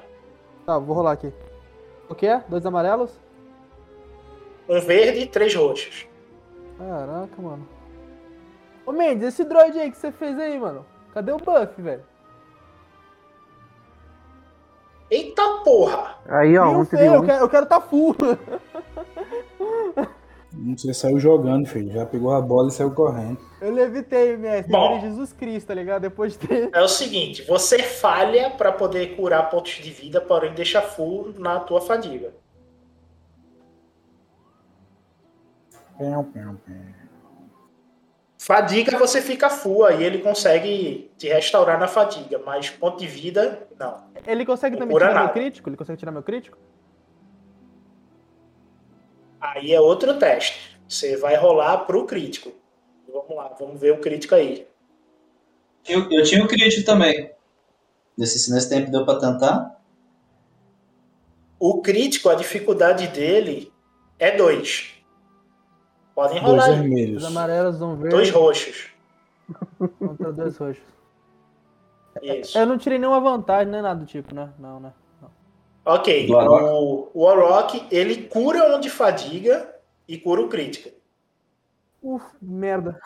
Tá, vou rolar aqui. O que é? Dois amarelos? Um verde e três roxos. Caraca, mano. Ô Mendes, esse droid aí que você fez aí, mano. Cadê o buff, velho? Eita porra! Aí, ó, um feio, eu quero, eu quero tá full. Você saiu jogando, filho. Já pegou a bola e saiu correndo. Eu levitei, mestre. Bom. Eu Jesus Cristo, tá ligado? Depois de ter. É o seguinte, você falha pra poder curar pontos de vida, porém deixa full na tua fadiga. Pão, pão, pão. Fadiga você fica full, aí ele consegue te restaurar na fadiga, mas ponto de vida, não. Ele consegue Não também tirar meu nada. crítico? Ele consegue tirar meu crítico? Aí é outro teste. Você vai rolar pro crítico. Vamos lá, vamos ver o crítico aí. Eu, eu tinha o crítico também. Nesse, nesse tempo deu pra tentar? O crítico, a dificuldade dele é 2. Podem Dois rolar aí. vermelhos. Os amarelos, um verde. Dois roxos. Contra dois roxos. Isso. Eu não tirei nenhuma vantagem, nem nada do tipo, né? Não, né? Ok. Do Arok. O, o Arok, ele cura um de fadiga e cura o crítico. Uf, merda.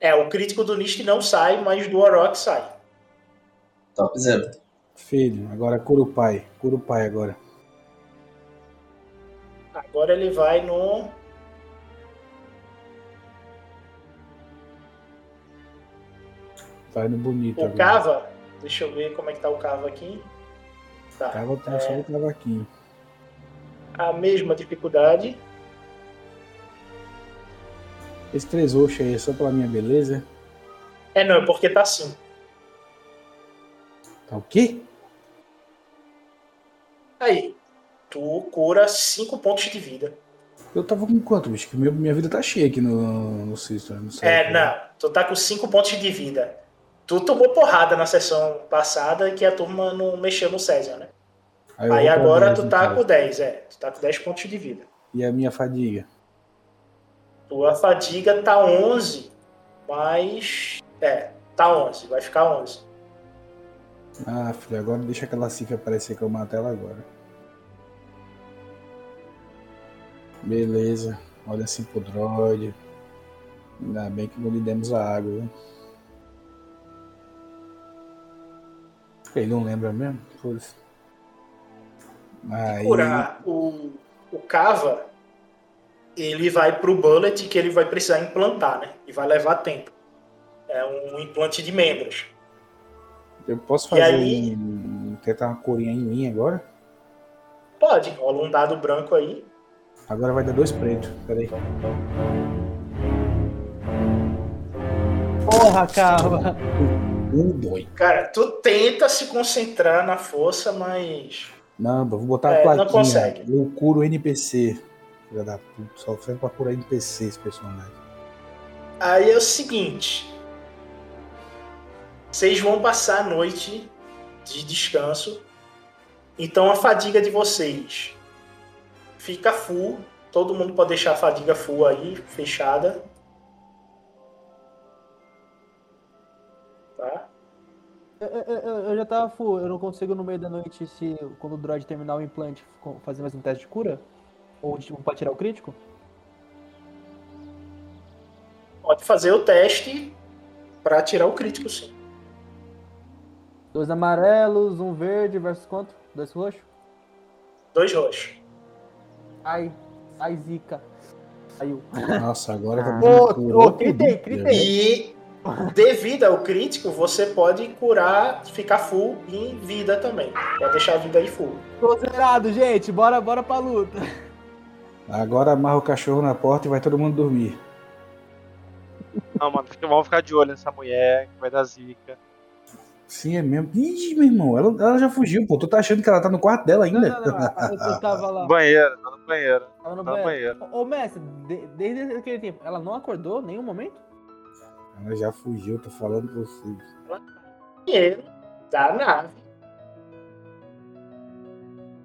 É, o crítico do Nist não sai, mas do Arok sai. Top zero. Filho, agora cura o pai. Cura o pai agora. Agora ele vai no. Vai no bonito O agora. Cava. Deixa eu ver como é que tá o Cava aqui. Tá. Cava tem só o cavaquinho. A mesma dificuldade. Esse três roxos aí é só pela minha beleza. É não, é porque tá assim. Tá o quê? Aí. Tu cura 5 pontos de vida. Eu tava com quanto, bicho? Que minha vida tá cheia aqui no, no System. Não sei. É, não. Tu tá com 5 pontos de vida. Tu tomou porrada na sessão passada que a turma não mexeu no César, né? Aí, Aí agora 10, tu tá então. com 10, é. Tu tá com 10 pontos de vida. E a minha fadiga? Tua fadiga tá 11, mas. É, tá 11, vai ficar 11. Ah, filho, agora deixa aquela cifra aparecer que eu mato ela agora. Beleza. Olha assim pro droid. Ainda bem que não lhe demos a água, viu? Ele não lembra mesmo? Foda-se. Aí, Curar o, o Cava, ele vai pro Bullet que ele vai precisar implantar, né? E vai levar tempo. É um implante de membros. eu posso fazer aí- um, tentar uma corinha em mim agora? Pode, rola um dado branco aí. Agora vai dar dois pretos. Peraí. Porra, Cava. Um, dois. Cara, tu tenta se concentrar na força, mas. Não, vou botar É, a não plaquinha. consegue. Eu curo NPC. Filha da puta. Só serve pra curar NPC esse personagem. Aí é o seguinte. Vocês vão passar a noite de descanso. Então a fadiga de vocês fica full. Todo mundo pode deixar a fadiga full aí, fechada. Tá? Eu, eu- eu- já tava full, eu não consigo no meio da noite, se quando o droid terminar o implante, fazer mais um teste de cura? Ou tipo, pra tirar o crítico? Pode fazer o teste pra tirar o crítico, sim. Dois amarelos, um verde versus quanto? Dois roxos? Dois roxos. Ai, ai, zica. Saiu. Nossa, agora vai Ô, curou ô, critei, tudo, critei. velho. E devido ao crítico, você pode curar, ficar full em vida também. Pode deixar a vida aí full. Tô zerado, gente. Bora, bora pra luta. Agora amarra o cachorro na porta e vai todo mundo dormir. Não, mano, fica- vamos ficar de olho nessa mulher, que vai dar zica. Sim, é mesmo. Ih, meu irmão, ela, ela já fugiu, pô. Tu tá achando que ela tá no quarto dela ainda? Não, não, não. Eu tava lá. Banheiro, tá no banheiro. Tava no Tá no banheiro. banheiro. Ô, ô, mestre, de- desde aquele tempo, ela não acordou em nenhum momento? Ela já fugiu, tô falando pra vocês. Dinheiro da nave.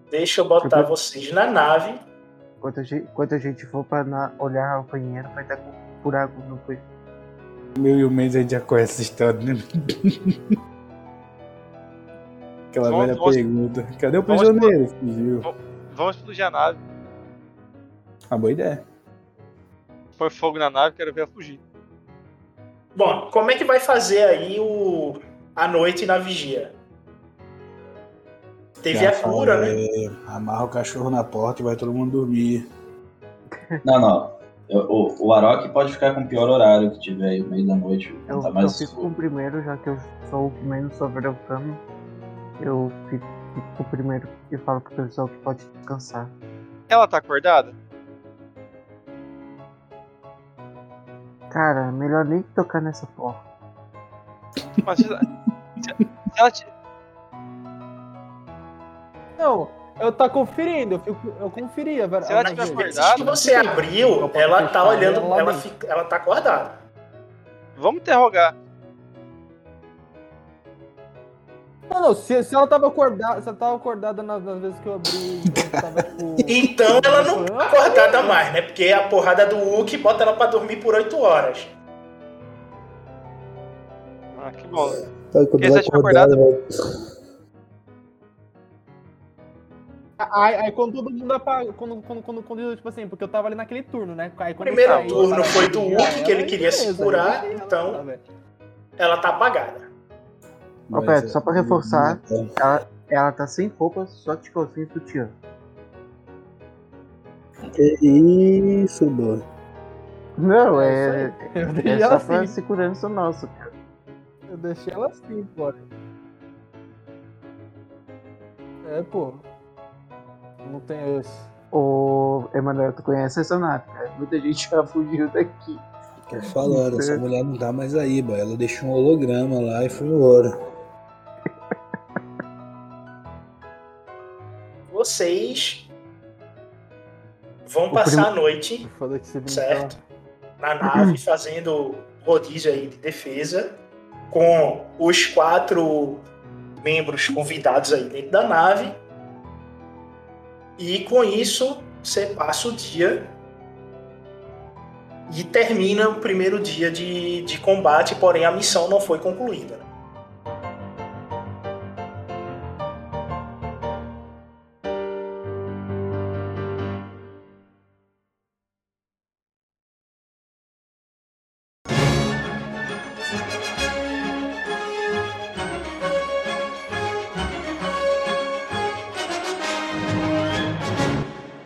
Deixa eu botar vocês na nave. Enquanto a gente, enquanto a gente for pra na- olhar o banheiro, vai dar buraco no banheiro. Meu e o Mendes a gente já conhece essa história, né? Aquela Vamos- velha vamos- pergunta. Cadê o vamos- prisioneiro? Fugiu. Vamos explodir a nave. Uma boa ideia. Põe fogo na nave, quero ver ela fugir. Bom, como é que vai fazer aí o a noite na vigia? Teve Já a cura, né? falei, Amarra o cachorro na porta e vai todo mundo dormir. Não, não. Eu- o, o Arok pode ficar com o pior horário que tiver aí, meio da noite. Eu, tá eu mais fico com o primeiro, já que eu sou o menos sofreu dano. Eu fico, fico com o primeiro e falo pro pessoal que pode descansar. Ela tá acordada? Cara, melhor nem tocar nessa porra. Mas se, ela te- Não, eu tá conferindo, eu, fico, eu conferia, velho. Se ela tiver gente, acordada- Se você abriu, Eu posso ela tá olhando, ela fica, ela tá acordada. Vamos interrogar. Não, não, se, se ela tava acordada, se ela tava acordada nas, nas vezes que eu abri, eu tava, tipo... Então ela não tá acordada mais, né? Porque a porrada do Hulk bota ela pra dormir por 8 horas. Ah, que bom. Se acordar, acordada-? Aí, aí quando todo mundo apaga, quando, quando, quando, quando, tipo assim, porque eu tava ali naquele turno, né? Aí, primeiro saí, turno foi do Hulk, que ele queria se beleza, curar, aí ela então- tá. Ela tá apagada. Ô, Pedro, é- só pra reforçar, é. ela, ela tá sem roupa, só de calcinha e sutiã. Que isso, boy. Não, É é, Eu é deixei só ela pra assim, segurança nossa. eu deixei ela assim, pô. É, pô. Não tem esse. Ô, Emanuel, tu conhece essa nave, cara? Muita gente já fugiu daqui. Tô falando, essa mulher não tá mais aí, boy. Ela deixou um holograma lá e foi embora. Vocês vão passar prim- a noite certo? na nave fazendo rodízio aí de defesa com os quatro membros convidados aí dentro da nave e com isso você passa o dia e termina o primeiro dia de, de combate, porém a missão não foi concluída.